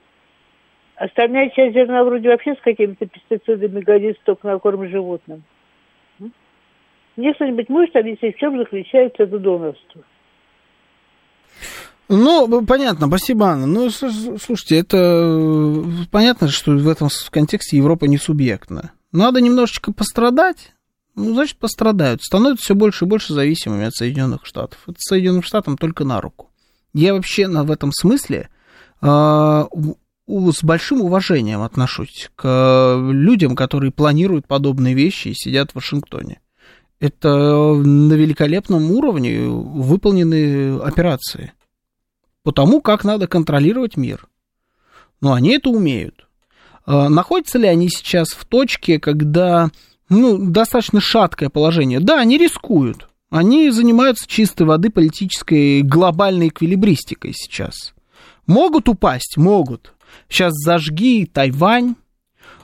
Остальная часть зерна вроде вообще с какими-то пестицидами годится только на корм животным. Мне кто-нибудь может объяснить, в чем заключается это донорство? Ну, понятно, спасибо, Анна. Ну, слушайте, это э, понятно, что в этом контексте Европа не субъектна. Надо немножечко пострадать, ну, значит, пострадают. Становятся все больше и больше зависимыми от Соединенных Штатов. Это Соединенным Штатам только на руку. Я вообще в этом смысле э, с большим уважением отношусь к людям, которые планируют подобные вещи и сидят в Вашингтоне. Это на великолепном уровне выполнены операции. По тому, как надо контролировать мир. Но они это умеют. Э, находятся ли они сейчас в точке, когда ну, достаточно шаткое положение. Да, они рискуют. Они занимаются чистой воды политической глобальной эквилибристикой сейчас. Могут упасть? Могут. Сейчас зажги Тайвань,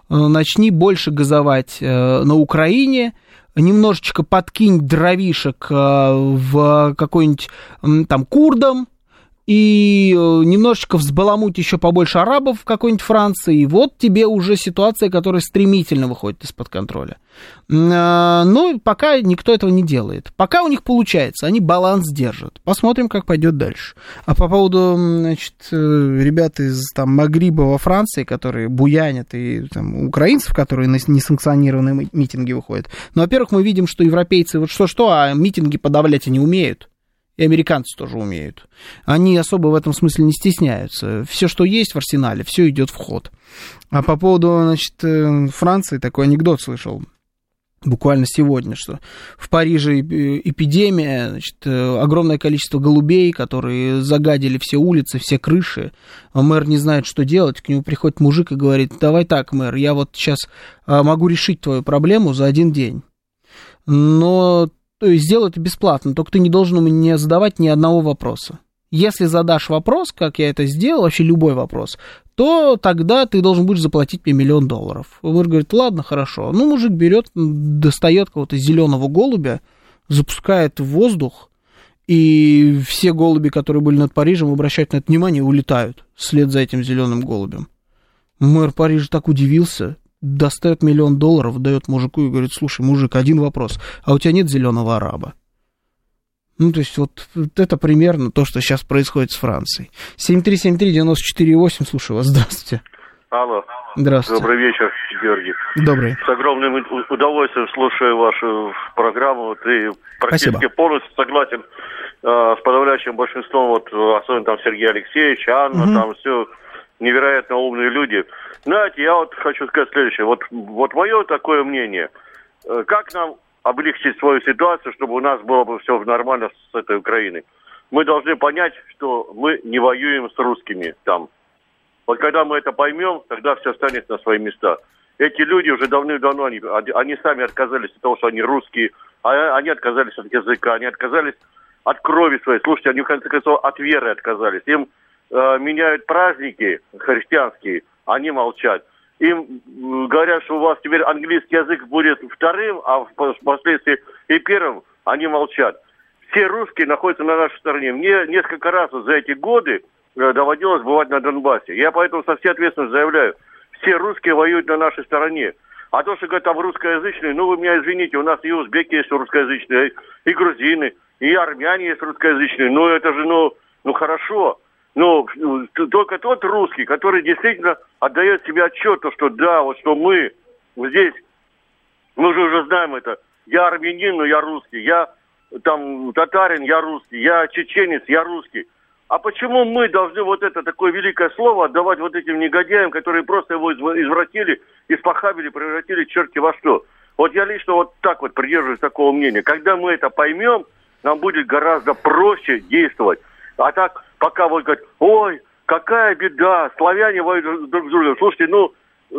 э, начни больше газовать э, на Украине, немножечко подкинь дровишек э, в какой-нибудь там курдам, и э, немножечко взбаламуть еще побольше арабов в какой-нибудь Франции, и вот тебе уже ситуация, которая стремительно выходит из-под контроля. А, но пока никто этого не делает. Пока у них получается, они баланс держат. Посмотрим, как пойдет дальше. А по поводу, значит, э, ребят из там Магриба во Франции, которые буянят, и там, украинцев, которые на несанкционированные митинги выходят. Ну, во-первых, мы видим, что европейцы вот что-что, а митинги подавлять они умеют. И американцы тоже умеют. Они особо в этом смысле не стесняются. Все, что есть в арсенале, все идет в ход. А по поводу, значит, э, Франции такой анекдот слышал буквально сегодня, что в Париже эпидемия, значит, э, огромное количество голубей, которые загадили все улицы, все крыши, а мэр не знает, что делать, к нему приходит мужик и говорит, давай так, мэр, я вот сейчас а, могу решить твою проблему за один день, но то есть сделаю это бесплатно, только ты не должен мне задавать ни одного вопроса. Если задашь вопрос, как я это сделал, вообще любой вопрос, то тогда ты должен будешь заплатить мне миллион долларов. Вор говорит, ладно, хорошо. Ну, мужик берет, достает кого-то зеленого голубя, запускает в воздух, и все голуби, которые были над Парижем, обращают на это внимание улетают вслед за этим зеленым голубем. Мэр Парижа так удивился, достает миллион долларов, дает мужику и говорит, слушай, мужик, один вопрос, а у тебя нет зеленого араба? Ну, то есть вот, вот это примерно то, что сейчас происходит с Францией. 7373-94-8, слушаю вас, здравствуйте. Алло. Здравствуйте. Добрый вечер, Георгий. Добрый. С огромным удовольствием слушаю вашу программу. Ты практически Спасибо. полностью согласен э, с подавляющим большинством, вот, особенно там Сергей Алексеевич, Анна, Мгм. там все невероятно умные люди. Знаете, я вот хочу сказать следующее. Вот, вот мое такое мнение. Э, Как нам облегчить свою ситуацию, чтобы у нас было бы все нормально с этой Украиной? Мы должны понять, что мы не воюем с русскими там. Вот когда мы это поймем, тогда все станет на свои места. Эти люди уже давным-давно, они, они сами отказались от того, что они русские, а они отказались от языка, они отказались от крови своей. Слушайте, они в конце концов от веры отказались. Им э, меняют праздники христианские, они молчат. Им м, говорят, что у вас теперь английский язык будет вторым, а впоследствии и первым, они молчат. Все русские находятся на нашей стороне. Мне несколько раз за эти годы э, доводилось бывать на Донбассе. Я поэтому со всей ответственностью заявляю, все русские воюют на нашей стороне. А то, что говорят, там русскоязычные, ну вы меня извините, у нас и узбеки есть русскоязычные, и грузины, и армяне есть русскоязычные. Ну это же, ну, ну хорошо. Ну, только тот русский, который действительно отдает себе отчет, то, что да, вот что мы здесь, мы же уже знаем это, я армянин, но я русский, я там татарин, я русский, я чеченец, я русский. А почему мы должны вот это такое великое слово отдавать вот этим негодяям, которые просто его изв- извратили, испохабили, превратили черти во что? Вот я лично вот так вот придерживаюсь такого мнения. Когда мы это поймем, нам будет гораздо проще действовать. А так, пока вот говорят, ой, какая беда, славяне воюют друг с другом. Слушайте, ну,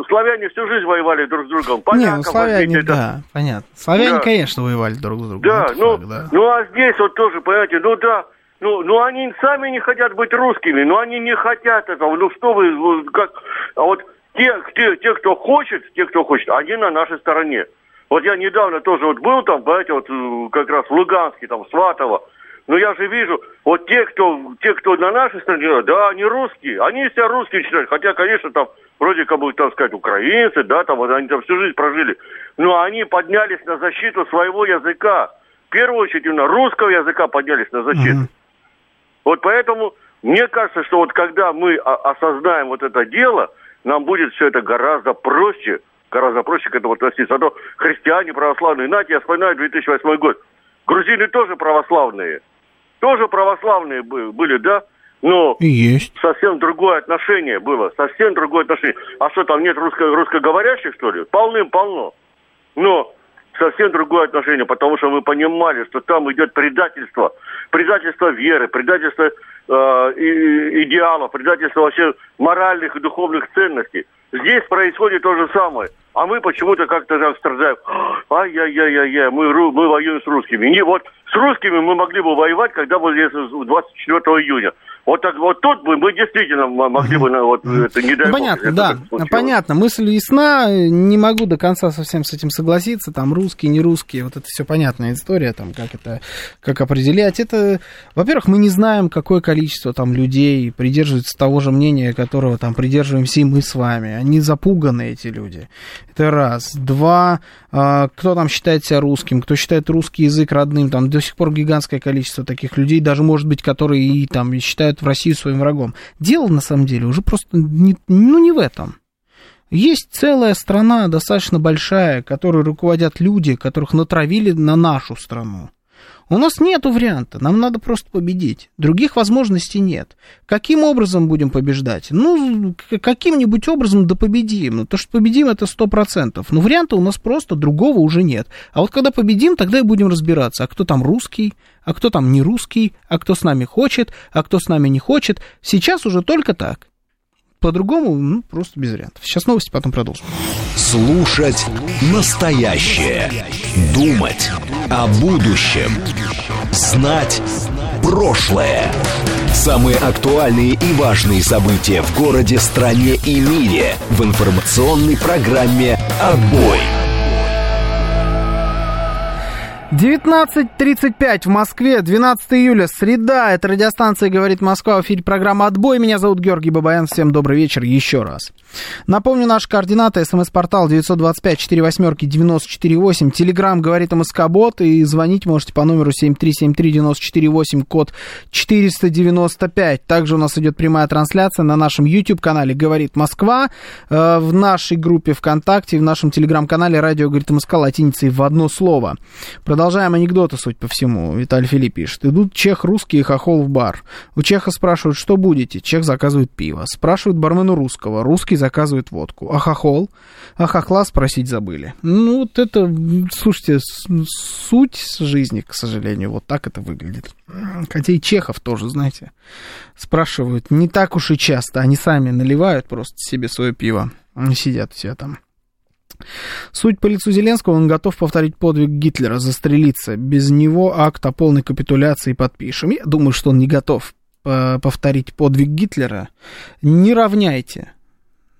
славяне всю жизнь воевали друг с другом. Не, Понятно, ну славяне, это. да, понятно. Славяне, Да. конечно, воевали друг с другом. Да, это ну, факт, да. ну а здесь вот тоже, понимаете, ну да, ну, ну они сами не хотят быть русскими, но они не хотят этого. Ну что вы, вы как, а вот те, те, те, кто хочет, те, кто хочет, они на нашей стороне. Вот я недавно тоже вот был там, понимаете, вот э, как раз в Луганске, там, Сватово. Но я же вижу, вот те, кто, те, кто на нашей стороне, да, они русские, они себя русские считают. Хотя, конечно, там, вроде как бы, так сказать, украинцы, да, там, вот они там всю жизнь прожили. Но они поднялись на защиту своего языка. В первую очередь, именно русского языка поднялись на защиту. Вот поэтому мне кажется, что вот когда мы о- осознаем вот это дело, нам будет все это гораздо проще, гораздо проще к этому относиться. А то христиане православные, знаете, я вспоминаю 2008 год, грузины тоже православные, тоже православные бы- были, да? Но есть. совсем другое отношение было, совсем другое отношение. А что там нет русско- русскоговорящих, что ли? Полным-полно. Но совсем другое отношение, потому что мы понимали, что там идет предательство, предательство веры, предательство э, идеалов, предательство вообще моральных и духовных ценностей. Здесь происходит то же самое. А мы почему-то как-то так страдаем. Ай-яй-яй-яй, мы, мы воюем с русскими. Не, вот с русскими мы могли бы воевать, когда бы здесь 24 июня. Вот так вот тут бы мы действительно могли бы, ну, вот это не дай бог, понятно, если да, понятно, мысль ясна, не могу до конца совсем с этим согласиться, там русские, не русские, вот это все понятная история, там, как это, как определять, это, во-первых, мы не знаем, какое количество там людей придерживается того же мнения, которого там придерживаемся и мы с вами, они запуганы, эти люди, это раз, два, а, кто там считает себя русским, кто считает русский язык родным, там до сих пор гигантское количество таких людей, даже, может быть, которые и там и считают в Россию своим врагом. Дело, на самом деле, уже просто не, ну, не в этом. Есть целая страна, достаточно большая, которой руководят люди, которых натравили на нашу страну. У нас нет варианта, нам надо просто победить. Других возможностей нет. Каким образом будем побеждать? Ну, каким-нибудь образом да победим. Ну, то, что победим, это сто процентов. Но варианта у нас просто другого уже нет. А вот когда победим, тогда и будем разбираться, а кто там русский, а кто там не русский, а кто с нами хочет, а кто с нами не хочет. Сейчас уже только так. По-другому, ну, просто без вариантов. Сейчас новости, потом продолжим. Слушать настоящее. Думать о будущем. Знать прошлое. Самые актуальные и важные события в городе, стране и мире в информационной программе «Отбой». 19.35 в Москве, 12 июля, среда. Это радиостанция «Говорит Москва». В эфире программа «Отбой». Меня зовут Георгий Бабаян. Всем добрый вечер еще раз. Напомню, наши координаты. СМС-портал 925-48-94-8. Телеграмм «Говорит МСК-бот». И звонить можете по номеру 7373-94-8, код 495. Также у нас идет прямая трансляция на нашем YouTube-канале «Говорит Москва». Э, в нашей группе ВКонтакте, в нашем Телеграм-канале «Радио говорит МСК» латиницей в одно слово. Продолжаем анекдоты, суть по всему. Виталий Филипп пишет. Идут чех русский и хохол в бар. У чеха спрашивают, что будете? Чех заказывает пиво. Спрашивают бармену русского. Русский заказывает водку. А хохол? А хохла спросить забыли. Ну, вот это, слушайте, суть жизни, к сожалению, вот так это выглядит. Хотя и чехов тоже, знаете, спрашивают не так уж и часто. Они сами наливают просто себе свое пиво. Сидят все там. Суть по лицу Зеленского, он готов повторить подвиг Гитлера, застрелиться. Без него акт о полной капитуляции подпишем. Я думаю, что он не готов э, повторить подвиг Гитлера. Не равняйте.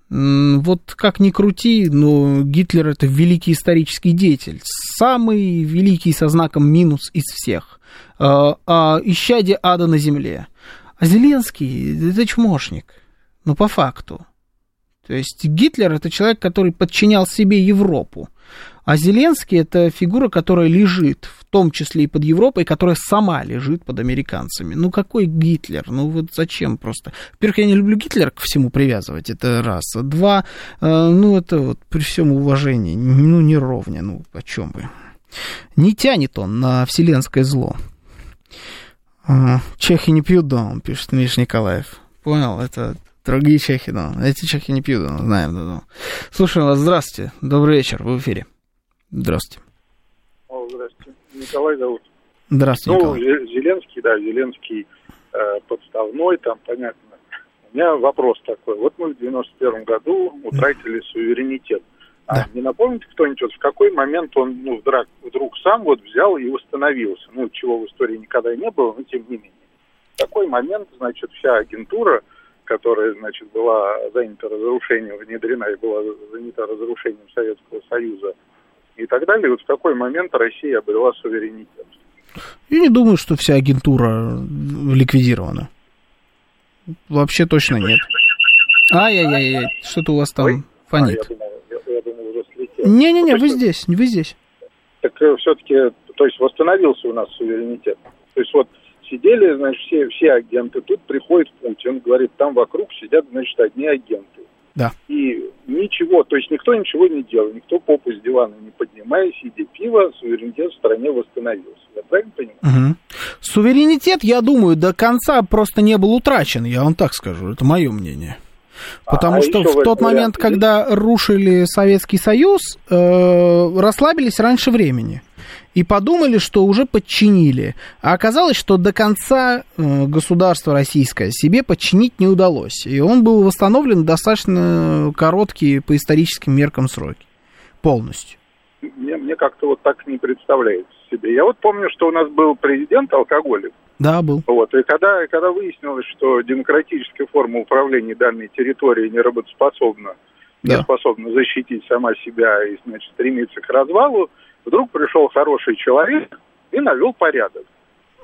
Вот как ни крути, но Гитлер это великий исторический деятель. Самый великий со знаком минус из всех. А, а исчадие ада на земле. А Зеленский это чмошник. Ну, по факту. То есть Гитлер это человек, который подчинял себе Европу. А Зеленский это фигура, которая лежит, в том числе и под Европой, которая сама лежит под американцами. Ну какой Гитлер? Ну вот зачем просто? Во-первых, я не люблю Гитлера к всему привязывать, это раз. А два, э, ну это вот при всем уважении, ну не ровня, ну о чем вы. Не тянет он на вселенское зло. Чехи не пьют дом, пишет Миш Николаев. Понял, это Другие чехи, да. Эти чехи не пьют, да, знаем, да, да. Слушаем вас, здравствуйте. Добрый вечер, в эфире. Здравствуйте. О, здравствуйте. Николай зовут. Здравствуйте, Ну, Николай. Зеленский, да, Зеленский э, подставной, там, понятно. У меня вопрос такой. Вот мы в 91 году утратили суверенитет. А да. не напомните кто-нибудь, вот в какой момент он ну, вдруг, вдруг сам вот взял и восстановился? Ну, чего в истории никогда не было, но тем не менее. В какой момент, значит, вся агентура которая, значит, была занята разрушением, внедрена и была занята разрушением Советского Союза и так далее, вот в какой момент Россия обрела суверенитет? Я не думаю, что вся агентура ликвидирована. Вообще точно нет. Ай-яй-яй, что-то у вас там Ой? фонит. А, я думал, я, я думал, уже слетел. Не-не-не, вы здесь, вы здесь. Так э, все-таки, то есть восстановился у нас суверенитет. То есть вот сидели, значит, все, все агенты. Тут приходит Путин, говорит, там вокруг сидят, значит, одни агенты. Да. И ничего, то есть никто ничего не делал, никто попу с дивана не поднимая, сидя пиво, суверенитет в стране восстановился. Я правильно понимаю? Угу. Суверенитет, я думаю, до конца просто не был утрачен, я вам так скажу, это мое мнение. Потому а, что в тот момент, когда рушили Советский Союз, э, расслабились раньше времени и подумали, что уже подчинили. А оказалось, что до конца э, государство российское себе подчинить не удалось. И он был восстановлен достаточно короткие по историческим меркам сроки. Полностью. Мне, мне как-то вот так не представляется себе. Я вот помню, что у нас был президент алкоголик. Да, был. Вот, и когда, когда выяснилось, что демократическая форма управления данной территорией не работоспособна, да. не способна защитить сама себя и, значит, стремится к развалу, вдруг пришел хороший человек и навел порядок.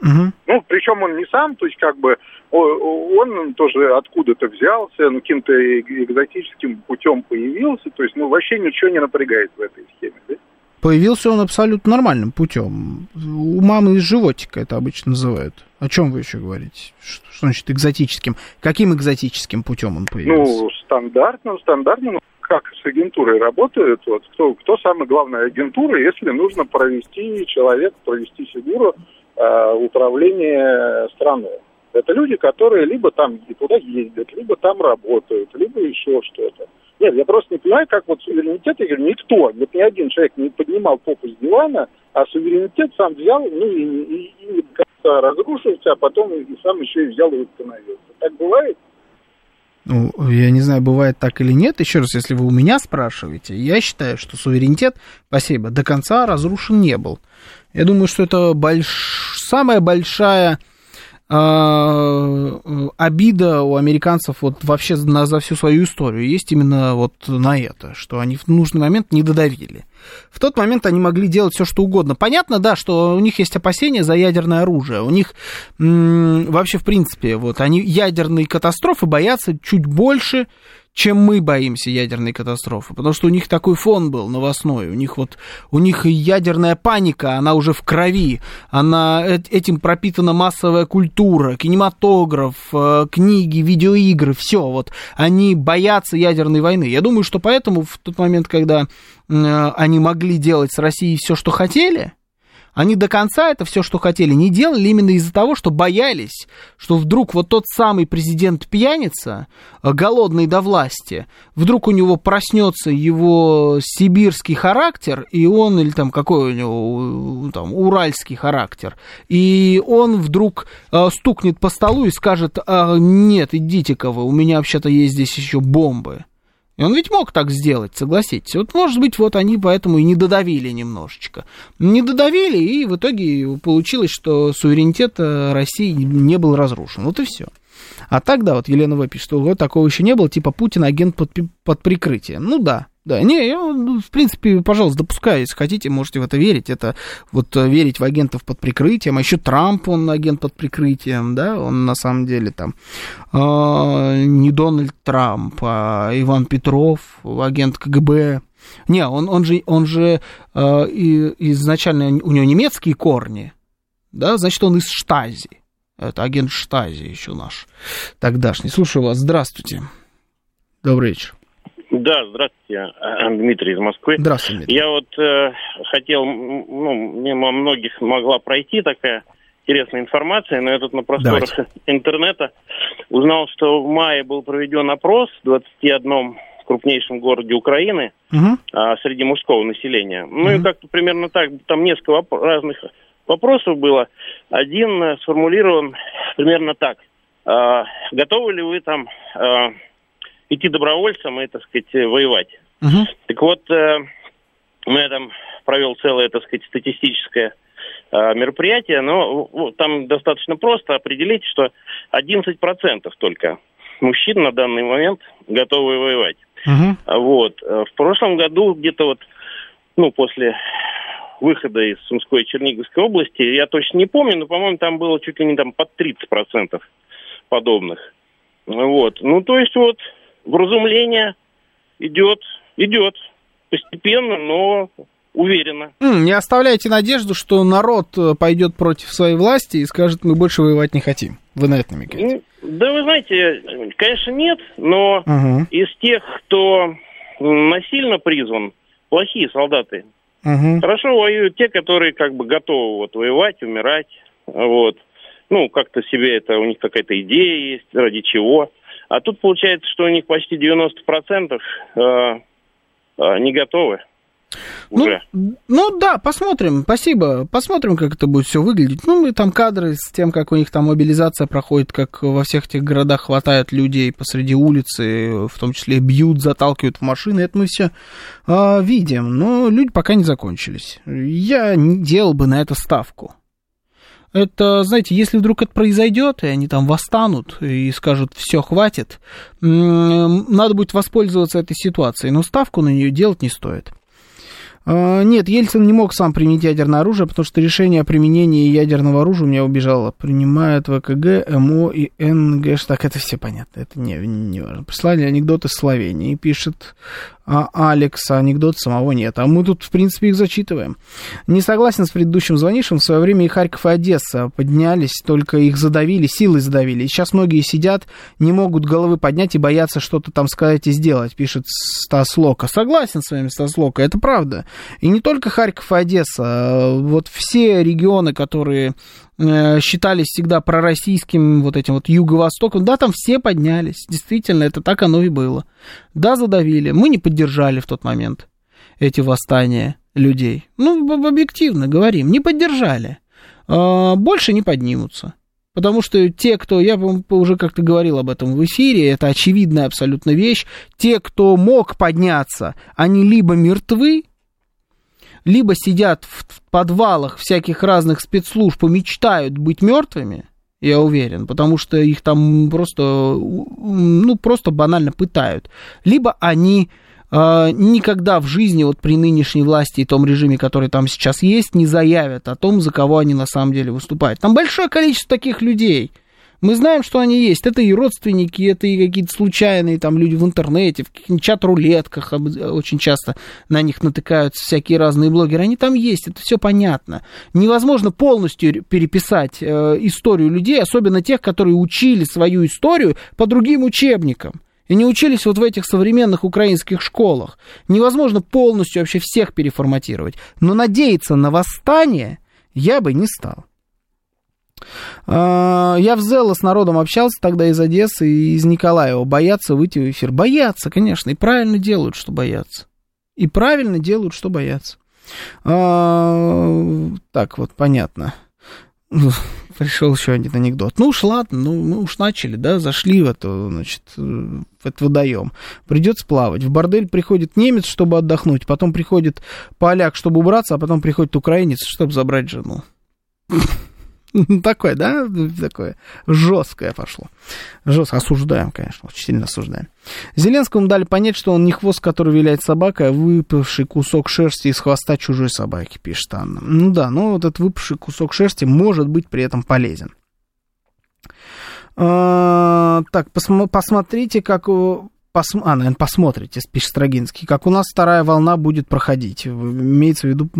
Угу. Ну, причем он не сам, то есть как бы он тоже откуда-то взялся, ну, каким-то экзотическим путем появился, то есть, ну, вообще ничего не напрягает в этой схеме, да? Появился он абсолютно нормальным путем. У мамы из животика это обычно называют. О чем вы еще говорите? Что, что значит экзотическим? Каким экзотическим путем он появился? Ну, стандартным, стандартным как с агентурой работают, вот, кто, кто самая главная агентура, если нужно провести человек, провести фигуру э, управления страной. Это люди, которые либо там туда ездят, либо там работают, либо еще что-то. Нет, я просто не понимаю, как вот суверенитет, я говорю, никто, вот ни один человек не поднимал попу с дивана, а суверенитет сам взял, ну и, и, и разрушился, а потом и сам еще и взял и восстановился. Так бывает? Ну, я не знаю, бывает так или нет. Еще раз, если вы у меня спрашиваете, я считаю, что суверенитет, спасибо, до конца разрушен не был. Я думаю, что это больш... самая большая э, обида у американцев вот вообще на, за всю свою историю есть именно вот на это, что они в нужный момент не додавили. В тот момент они могли делать все, что угодно. Понятно, да, что у них есть опасения за ядерное оружие. У них м- вообще, в принципе, вот они ядерные катастрофы боятся чуть больше, чем мы боимся ядерной катастрофы, потому что у них такой фон был новостной, у них вот, у них ядерная паника, она уже в крови, она, этим пропитана массовая культура, кинематограф, э, книги, видеоигры, все, вот, они боятся ядерной войны. Я думаю, что поэтому в тот момент, когда э, они могли делать с Россией все, что хотели, они до конца это все, что хотели, не делали именно из-за того, что боялись, что вдруг вот тот самый президент-пьяница, э, голодный до власти, вдруг у него проснется его сибирский характер, и он, или там какой у него, там, уральский характер, и он вдруг э, стукнет по столу и скажет, а, нет, идите-ка вы, у меня вообще-то есть здесь еще бомбы. И он ведь мог так сделать, согласитесь. Вот, может быть, вот они поэтому и не додавили немножечко. Не додавили, и в итоге получилось, что суверенитет э, России не был разрушен. Вот и все. А тогда вот Елена В. пишет, что такого еще не было, типа Путин агент под, под прикрытием. Ну да, да, не, я, ну, в принципе, пожалуйста, допускаю, если хотите, можете в это верить. Это вот э, верить в агентов под прикрытием. А еще Трамп, он агент под прикрытием, да, он на самом деле там э, не Дональд Трамп, а Иван Петров, агент КГБ. Не, он, он же, он же э, изначально у него немецкие корни, да, значит, он из Штази. Это агент Штази еще наш тогдашний. Слушаю вас, здравствуйте. Добрый вечер. Да, здравствуйте, Дмитрий из Москвы. Здравствуйте. Дмитрий. Я вот э, хотел, ну, мимо многих могла пройти такая интересная информация, но я тут на просторах Давайте. интернета узнал, что в мае был проведен опрос в 21 крупнейшем городе Украины угу. а, среди мужского населения. Ну угу. и как-то примерно так, там несколько разных вопросов было. Один э, сформулирован примерно так. А, готовы ли вы там... А, идти добровольцем и, так сказать, воевать. Угу. Так вот, э, я там провел целое, так сказать, статистическое э, мероприятие, но там достаточно просто определить, что 11% только мужчин на данный момент готовы воевать. Угу. Вот. Э, в прошлом году где-то вот, ну, после выхода из Сумской и Черниговской области, я точно не помню, но, по-моему, там было чуть ли не там под 30% подобных. Вот. Ну, то есть вот вразумление идет, идет постепенно, но уверенно. Не оставляйте надежду, что народ э, пойдет против своей власти и скажет, мы больше воевать не хотим. Вы на это намекаете? Да вы знаете, конечно, нет, но угу. из тех, кто насильно призван, плохие солдаты. Угу. Хорошо воюют те, которые как бы готовы вот воевать, умирать, вот. Ну, как-то себе это, у них какая-то идея есть, ради чего. А тут получается, что у них почти 90% э, э, не готовы. Ну, ну да, посмотрим, спасибо. Посмотрим, как это будет все выглядеть. Ну, и там кадры с тем, как у них там мобилизация проходит, как во всех этих городах хватает людей посреди улицы, в том числе бьют, заталкивают в машины. Это мы все э, видим. Но люди пока не закончились. Я не делал бы на это ставку. Это, знаете, если вдруг это произойдет, и они там восстанут и скажут, все, хватит, надо будет воспользоваться этой ситуацией, но ставку на нее делать не стоит. А, нет, Ельцин не мог сам применить ядерное оружие, потому что решение о применении ядерного оружия у меня убежало. Принимает ВКГ, МО и НГ. Так, это все понятно, это не, не важно. Прислали анекдоты Словении, пишет а Алекс, анекдот самого нет. А мы тут, в принципе, их зачитываем. Не согласен с предыдущим звонившим. В свое время и Харьков, и Одесса поднялись, только их задавили, силой задавили. Сейчас многие сидят, не могут головы поднять и боятся что-то там сказать и сделать, пишет Стас Лока. Согласен с вами, Стас Лока, это правда. И не только Харьков и Одесса. Вот все регионы, которые э, считались всегда пророссийским вот этим вот юго-востоком, да, там все поднялись. Действительно, это так оно и было. Да, задавили. Мы не поддержали в тот момент эти восстания людей. Ну, объективно говорим, не поддержали. А, больше не поднимутся. Потому что те, кто, я уже как-то говорил об этом в эфире, это очевидная абсолютно вещь, те, кто мог подняться, они либо мертвы, либо сидят в подвалах всяких разных спецслужб и мечтают быть мертвыми, я уверен, потому что их там просто, ну, просто банально пытают. Либо они э, никогда в жизни, вот при нынешней власти и том режиме, который там сейчас есть, не заявят о том, за кого они на самом деле выступают. Там большое количество таких людей – мы знаем, что они есть. Это и родственники, это и какие-то случайные там люди в интернете, в чат-рулетках очень часто на них натыкаются всякие разные блогеры. Они там есть, это все понятно. Невозможно полностью переписать э, историю людей, особенно тех, которые учили свою историю по другим учебникам и не учились вот в этих современных украинских школах. Невозможно полностью вообще всех переформатировать. Но надеяться на восстание я бы не стал. А, я в Зело с народом общался тогда из Одессы и из Николаева. Боятся выйти в эфир. Боятся, конечно, и правильно делают, что боятся. И правильно делают, что боятся. А, так, вот, понятно. Пришел еще один анекдот. Ну уж ладно, ну мы уж начали, да, зашли в это, значит, в этот водоем. Придется плавать. В бордель приходит немец, чтобы отдохнуть, потом приходит поляк, чтобы убраться, а потом приходит украинец, чтобы забрать жену. Такое, да? Такое жесткое пошло. Жестко осуждаем, конечно, очень сильно осуждаем. Зеленскому дали понять, что он не хвост, который виляет собака, а выпавший кусок шерсти из хвоста чужой собаки, пишет Анна. Ну да, но вот этот выпавший кусок шерсти может быть при этом полезен. А, так, пос- посмотрите, как пос... а, наверное, посмотрите, пишет Строгинский, как у нас вторая волна будет проходить. Имеется в виду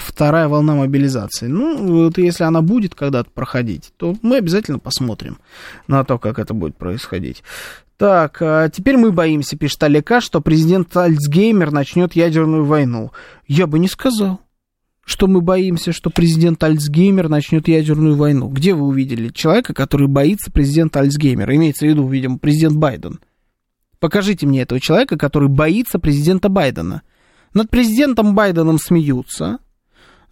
вторая волна мобилизации. Ну, вот если она будет когда-то проходить, то мы обязательно посмотрим на то, как это будет происходить. Так, а теперь мы боимся, пишет Олега, что президент Альцгеймер начнет ядерную войну. Я бы не сказал что мы боимся, что президент Альцгеймер начнет ядерную войну. Где вы увидели человека, который боится президента Альцгеймера? Имеется в виду, видимо, президент Байден. Покажите мне этого человека, который боится президента Байдена. Над президентом Байденом смеются,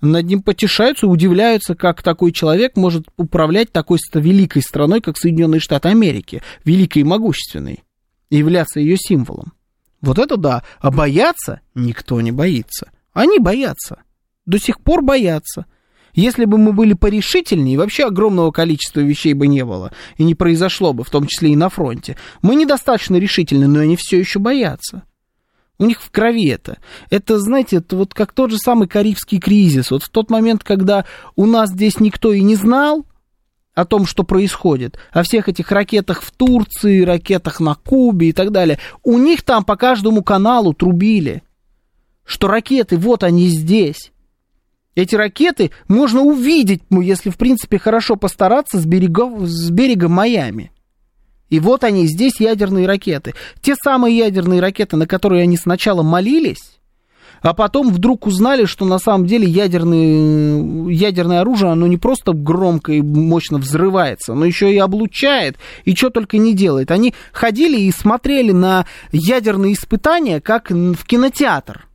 над ним потешаются, удивляются, как такой человек может управлять такой великой страной, как Соединенные Штаты Америки, великой и могущественной, и являться ее символом. Вот это да. А бояться никто не боится. Они боятся. До сих пор боятся. Если бы мы были порешительнее, вообще огромного количества вещей бы не было, и не произошло бы, в том числе и на фронте. Мы недостаточно решительны, но они все еще боятся. У них в крови это. Это, знаете, это вот как тот же самый Карибский кризис. Вот в тот момент, когда у нас здесь никто и не знал о том, что происходит, о всех этих ракетах в Турции, ракетах на Кубе и так далее, у них там по каждому каналу трубили, что ракеты, вот они здесь. Эти ракеты можно увидеть, ну, если, в принципе, хорошо постараться с, берегов, с берега Майами. И вот они, здесь ядерные ракеты. Те самые ядерные ракеты, на которые они сначала молились, а потом вдруг узнали, что на самом деле ядерные, ядерное оружие, оно не просто громко и мощно взрывается, но еще и облучает, и что только не делает. Они ходили и смотрели на ядерные испытания, как в кинотеатр.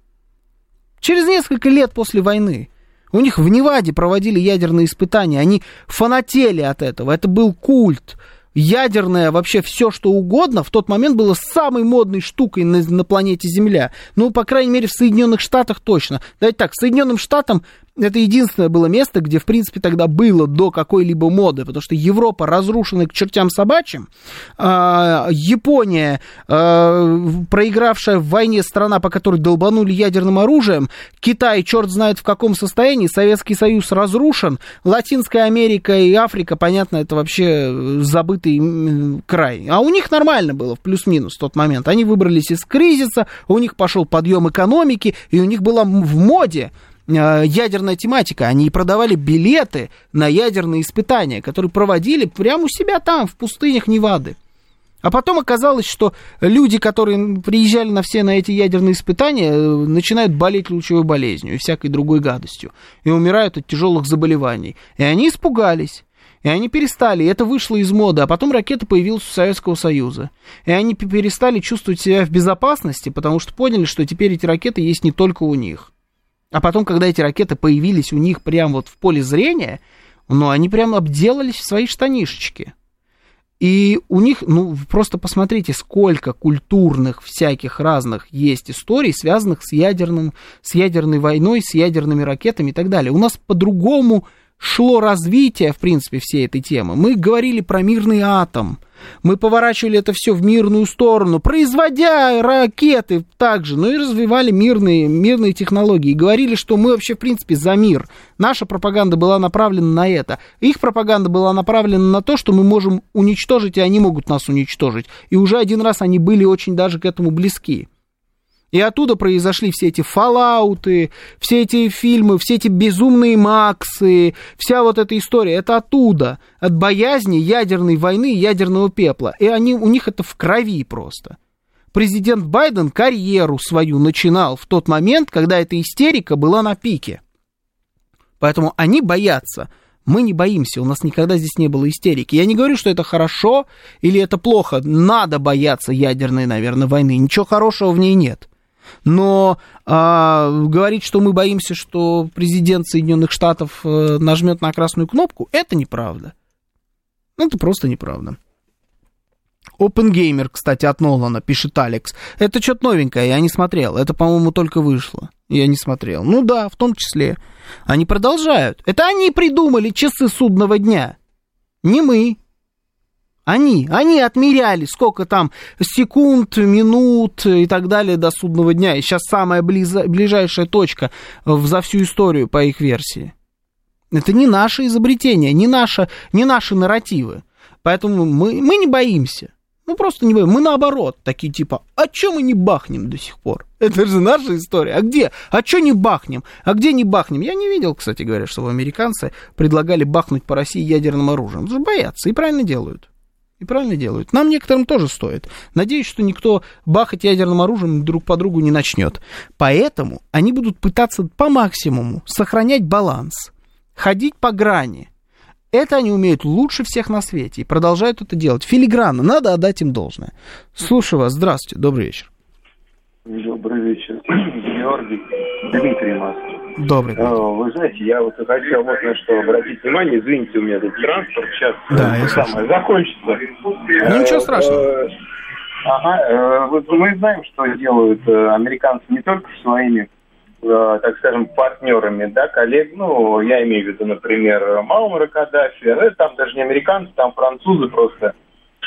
Через несколько лет после войны. У них в Неваде проводили ядерные испытания, они фанатели от этого, это был культ. Ядерное, вообще все, что угодно, в тот момент было самой модной штукой на, на планете Земля. Ну, по крайней мере, в Соединенных Штатах точно. Давайте так, Соединенным Штатам это единственное было место, где, в принципе, тогда было до какой-либо моды, потому что Европа разрушена к чертям собачьим, а, Япония, а, проигравшая в войне страна, по которой долбанули ядерным оружием, Китай, черт знает в каком состоянии, Советский Союз разрушен, Латинская Америка и Африка, понятно, это вообще забытый край. А у них нормально было, в плюс-минус в тот момент. Они выбрались из кризиса, у них пошел подъем экономики, и у них была в моде ядерная тематика. Они продавали билеты на ядерные испытания, которые проводили прямо у себя там, в пустынях Невады. А потом оказалось, что люди, которые приезжали на все на эти ядерные испытания, э, начинают болеть лучевой болезнью и всякой другой гадостью. И умирают от тяжелых заболеваний. И они испугались. И они перестали, и это вышло из моды, а потом ракета появилась у Советского Союза. И они перестали чувствовать себя в безопасности, потому что поняли, что теперь эти ракеты есть не только у них. А потом, когда эти ракеты появились у них прямо вот в поле зрения, ну, они прям обделались в свои штанишечки. И у них, ну, просто посмотрите, сколько культурных всяких разных есть историй, связанных с ядерным, с ядерной войной, с ядерными ракетами и так далее. У нас по-другому шло развитие, в принципе, всей этой темы, мы говорили про мирный атом, мы поворачивали это все в мирную сторону, производя ракеты также, ну и развивали мирные, мирные технологии. Говорили, что мы вообще, в принципе, за мир. Наша пропаганда была направлена на это. Их пропаганда была направлена на то, что мы можем уничтожить, и они могут нас уничтожить. И уже один раз они были очень даже к этому близки. И оттуда произошли все эти фоллауты, все эти фильмы, все эти безумные Максы, вся вот эта история. Это оттуда, от боязни ядерной войны, ядерного пепла. И они, у них это в крови просто. Президент Байден карьеру свою начинал в тот момент, когда эта истерика была на пике. Поэтому они боятся. Мы не боимся, у нас никогда здесь не было истерики. Я не говорю, что это хорошо или это плохо. Надо бояться ядерной, наверное, войны. Ничего хорошего в ней нет. Но а, говорить, что мы боимся, что президент Соединенных Штатов а, нажмет на красную кнопку, это неправда. Это просто неправда. OpenGamer, кстати, от Нолана, пишет Алекс. Это что-то новенькое, я не смотрел. Это, по-моему, только вышло. Я не смотрел. Ну да, в том числе. Они продолжают. Это они придумали часы судного дня. Не мы. Они, они отмеряли, сколько там секунд, минут и так далее до судного дня. И сейчас самая близа, ближайшая точка за всю историю по их версии. Это не наше изобретение, не, наше, не наши нарративы. Поэтому мы, мы не боимся. Ну, просто не боимся. Мы наоборот, такие типа, а чё мы не бахнем до сих пор? Это же наша история. А где? А чё не бахнем? А где не бахнем? Я не видел, кстати говоря, что американцы предлагали бахнуть по России ядерным оружием. Потому что боятся и правильно делают. И правильно делают. Нам некоторым тоже стоит. Надеюсь, что никто бахать ядерным оружием друг по другу не начнет. Поэтому они будут пытаться по максимуму сохранять баланс, ходить по грани. Это они умеют лучше всех на свете и продолжают это делать. Филигранно, надо отдать им должное. Слушаю вас, здравствуйте, добрый вечер. Добрый вечер, Георгий, Дмитрий Москва. Добрый. А, вы знаете, я вот хотел вот на что обратить внимание. Извините, у меня тут транспорт сейчас да, я самое закончится. Ну, ничего страшного. Э, ага, э, вот мы знаем, что делают э, американцы не только своими, так скажем, партнерами, да, коллег, ну, я имею в виду, например, Маумара Каддафи, ну, там даже не американцы, там французы просто,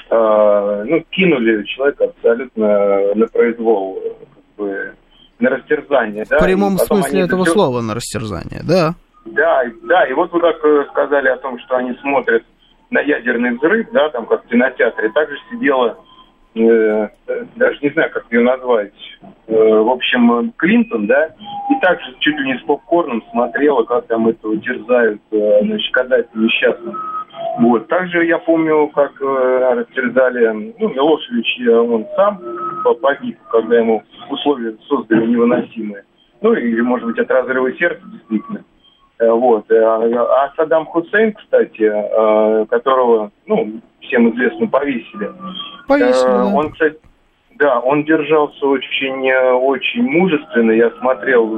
ну, кинули человека абсолютно на произвол, как бы, на растерзание. В да, прямом смысле этого все... слова на растерзание, да. Да, да, и вот вы как э, сказали о том, что они смотрят на ядерный взрыв, да, там как в кинотеатре, также сидела, э, даже не знаю, как ее назвать, э, в общем, Клинтон, да, и также чуть ли не с попкорном смотрела, как там этого терзают, э, значит, Каддафи несчастных. Вот. Также я помню, как э, растерзали, ну, Милошевич, э, он сам погиб, когда ему условия создали невыносимые. Ну, или, может быть, от разрыва сердца, действительно. Э, вот. Э, а Саддам Хусейн, кстати, э, которого, ну, всем известно, повесили. Повесили. Он, кстати, да, он держался очень, очень мужественно. Я смотрел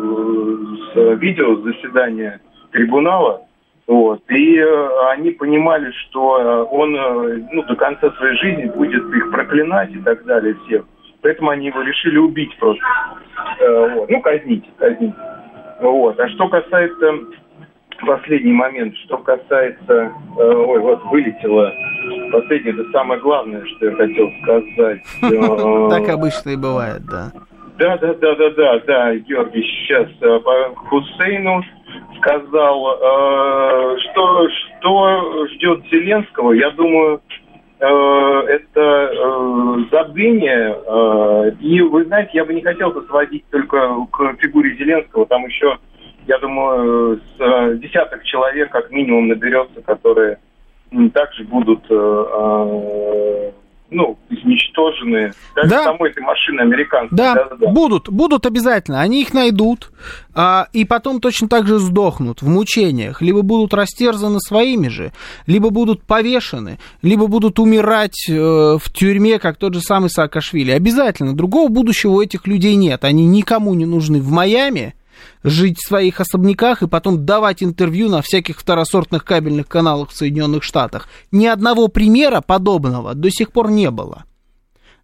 с видео заседания трибунала. Вот. И э, они понимали, что э, он э, ну, до конца своей жизни будет их проклинать и так далее всех. Поэтому они его решили убить просто. Вот. Ну, казнить, казнить. Вот. А что касается последний момент, что касается, ой, вот вылетело последнее, это самое главное, что я хотел сказать. Так обычно и бывает, да. Да, да, да, да, да, да, Георгий, сейчас по Хусейну сказал, э, что, что ждет Зеленского, я думаю, э, это э, забвение. Э, и вы знаете, я бы не хотел это сводить только к фигуре Зеленского. Там еще, я думаю, с э, десяток человек как минимум наберется, которые также будут э, э ну, изничтожены. Даже да. самой этой машины американской. Да, да, да, будут, будут обязательно. Они их найдут, а, и потом точно так же сдохнут в мучениях. Либо будут растерзаны своими же, либо будут повешены, либо будут умирать э, в тюрьме, как тот же самый Саакашвили. Обязательно. Другого будущего у этих людей нет. Они никому не нужны в Майами жить в своих особняках и потом давать интервью на всяких второсортных кабельных каналах в Соединенных Штатах. Ни одного примера подобного до сих пор не было.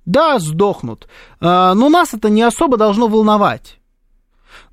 Да, сдохнут, а, но нас это не особо должно волновать.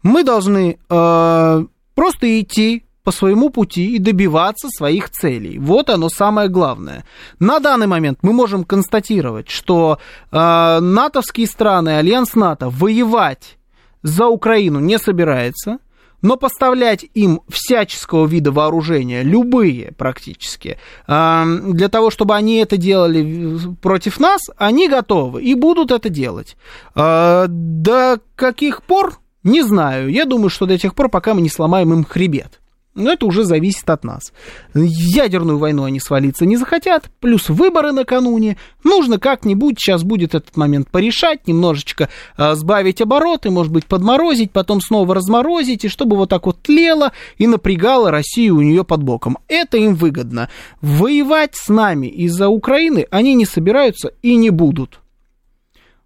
Мы должны э, просто идти по своему пути и добиваться своих целей. Вот оно самое главное. На данный момент мы можем констатировать, что э, натовские страны, альянс НАТО воевать за Украину не собирается – но поставлять им всяческого вида вооружения, любые практически, для того, чтобы они это делали против нас, они готовы и будут это делать. А, до каких пор? Не знаю. Я думаю, что до тех пор, пока мы не сломаем им хребет. Но это уже зависит от нас. Ядерную войну они свалиться не захотят, плюс выборы накануне. Нужно как-нибудь, сейчас будет этот момент порешать, немножечко э, сбавить обороты, может быть, подморозить, потом снова разморозить, и чтобы вот так вот тлело и напрягало Россию у нее под боком. Это им выгодно. Воевать с нами из-за Украины они не собираются и не будут.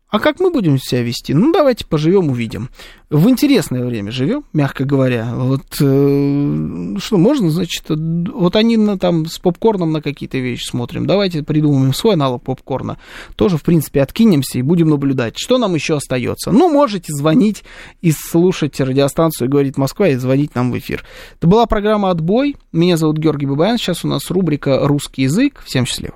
А как мы будем себя вести? Ну, давайте поживем, увидим. В интересное время живем, мягко говоря. Вот э, что можно, значит, вот они на, там с попкорном на какие-то вещи смотрим. Давайте придумаем свой аналог попкорна. Тоже, в принципе, откинемся и будем наблюдать. Что нам еще остается? Ну, можете звонить и слушать радиостанцию «Говорит Москва» и звонить нам в эфир. Это была программа «Отбой». Меня зовут Георгий Бабаян. Сейчас у нас рубрика «Русский язык». Всем счастливо.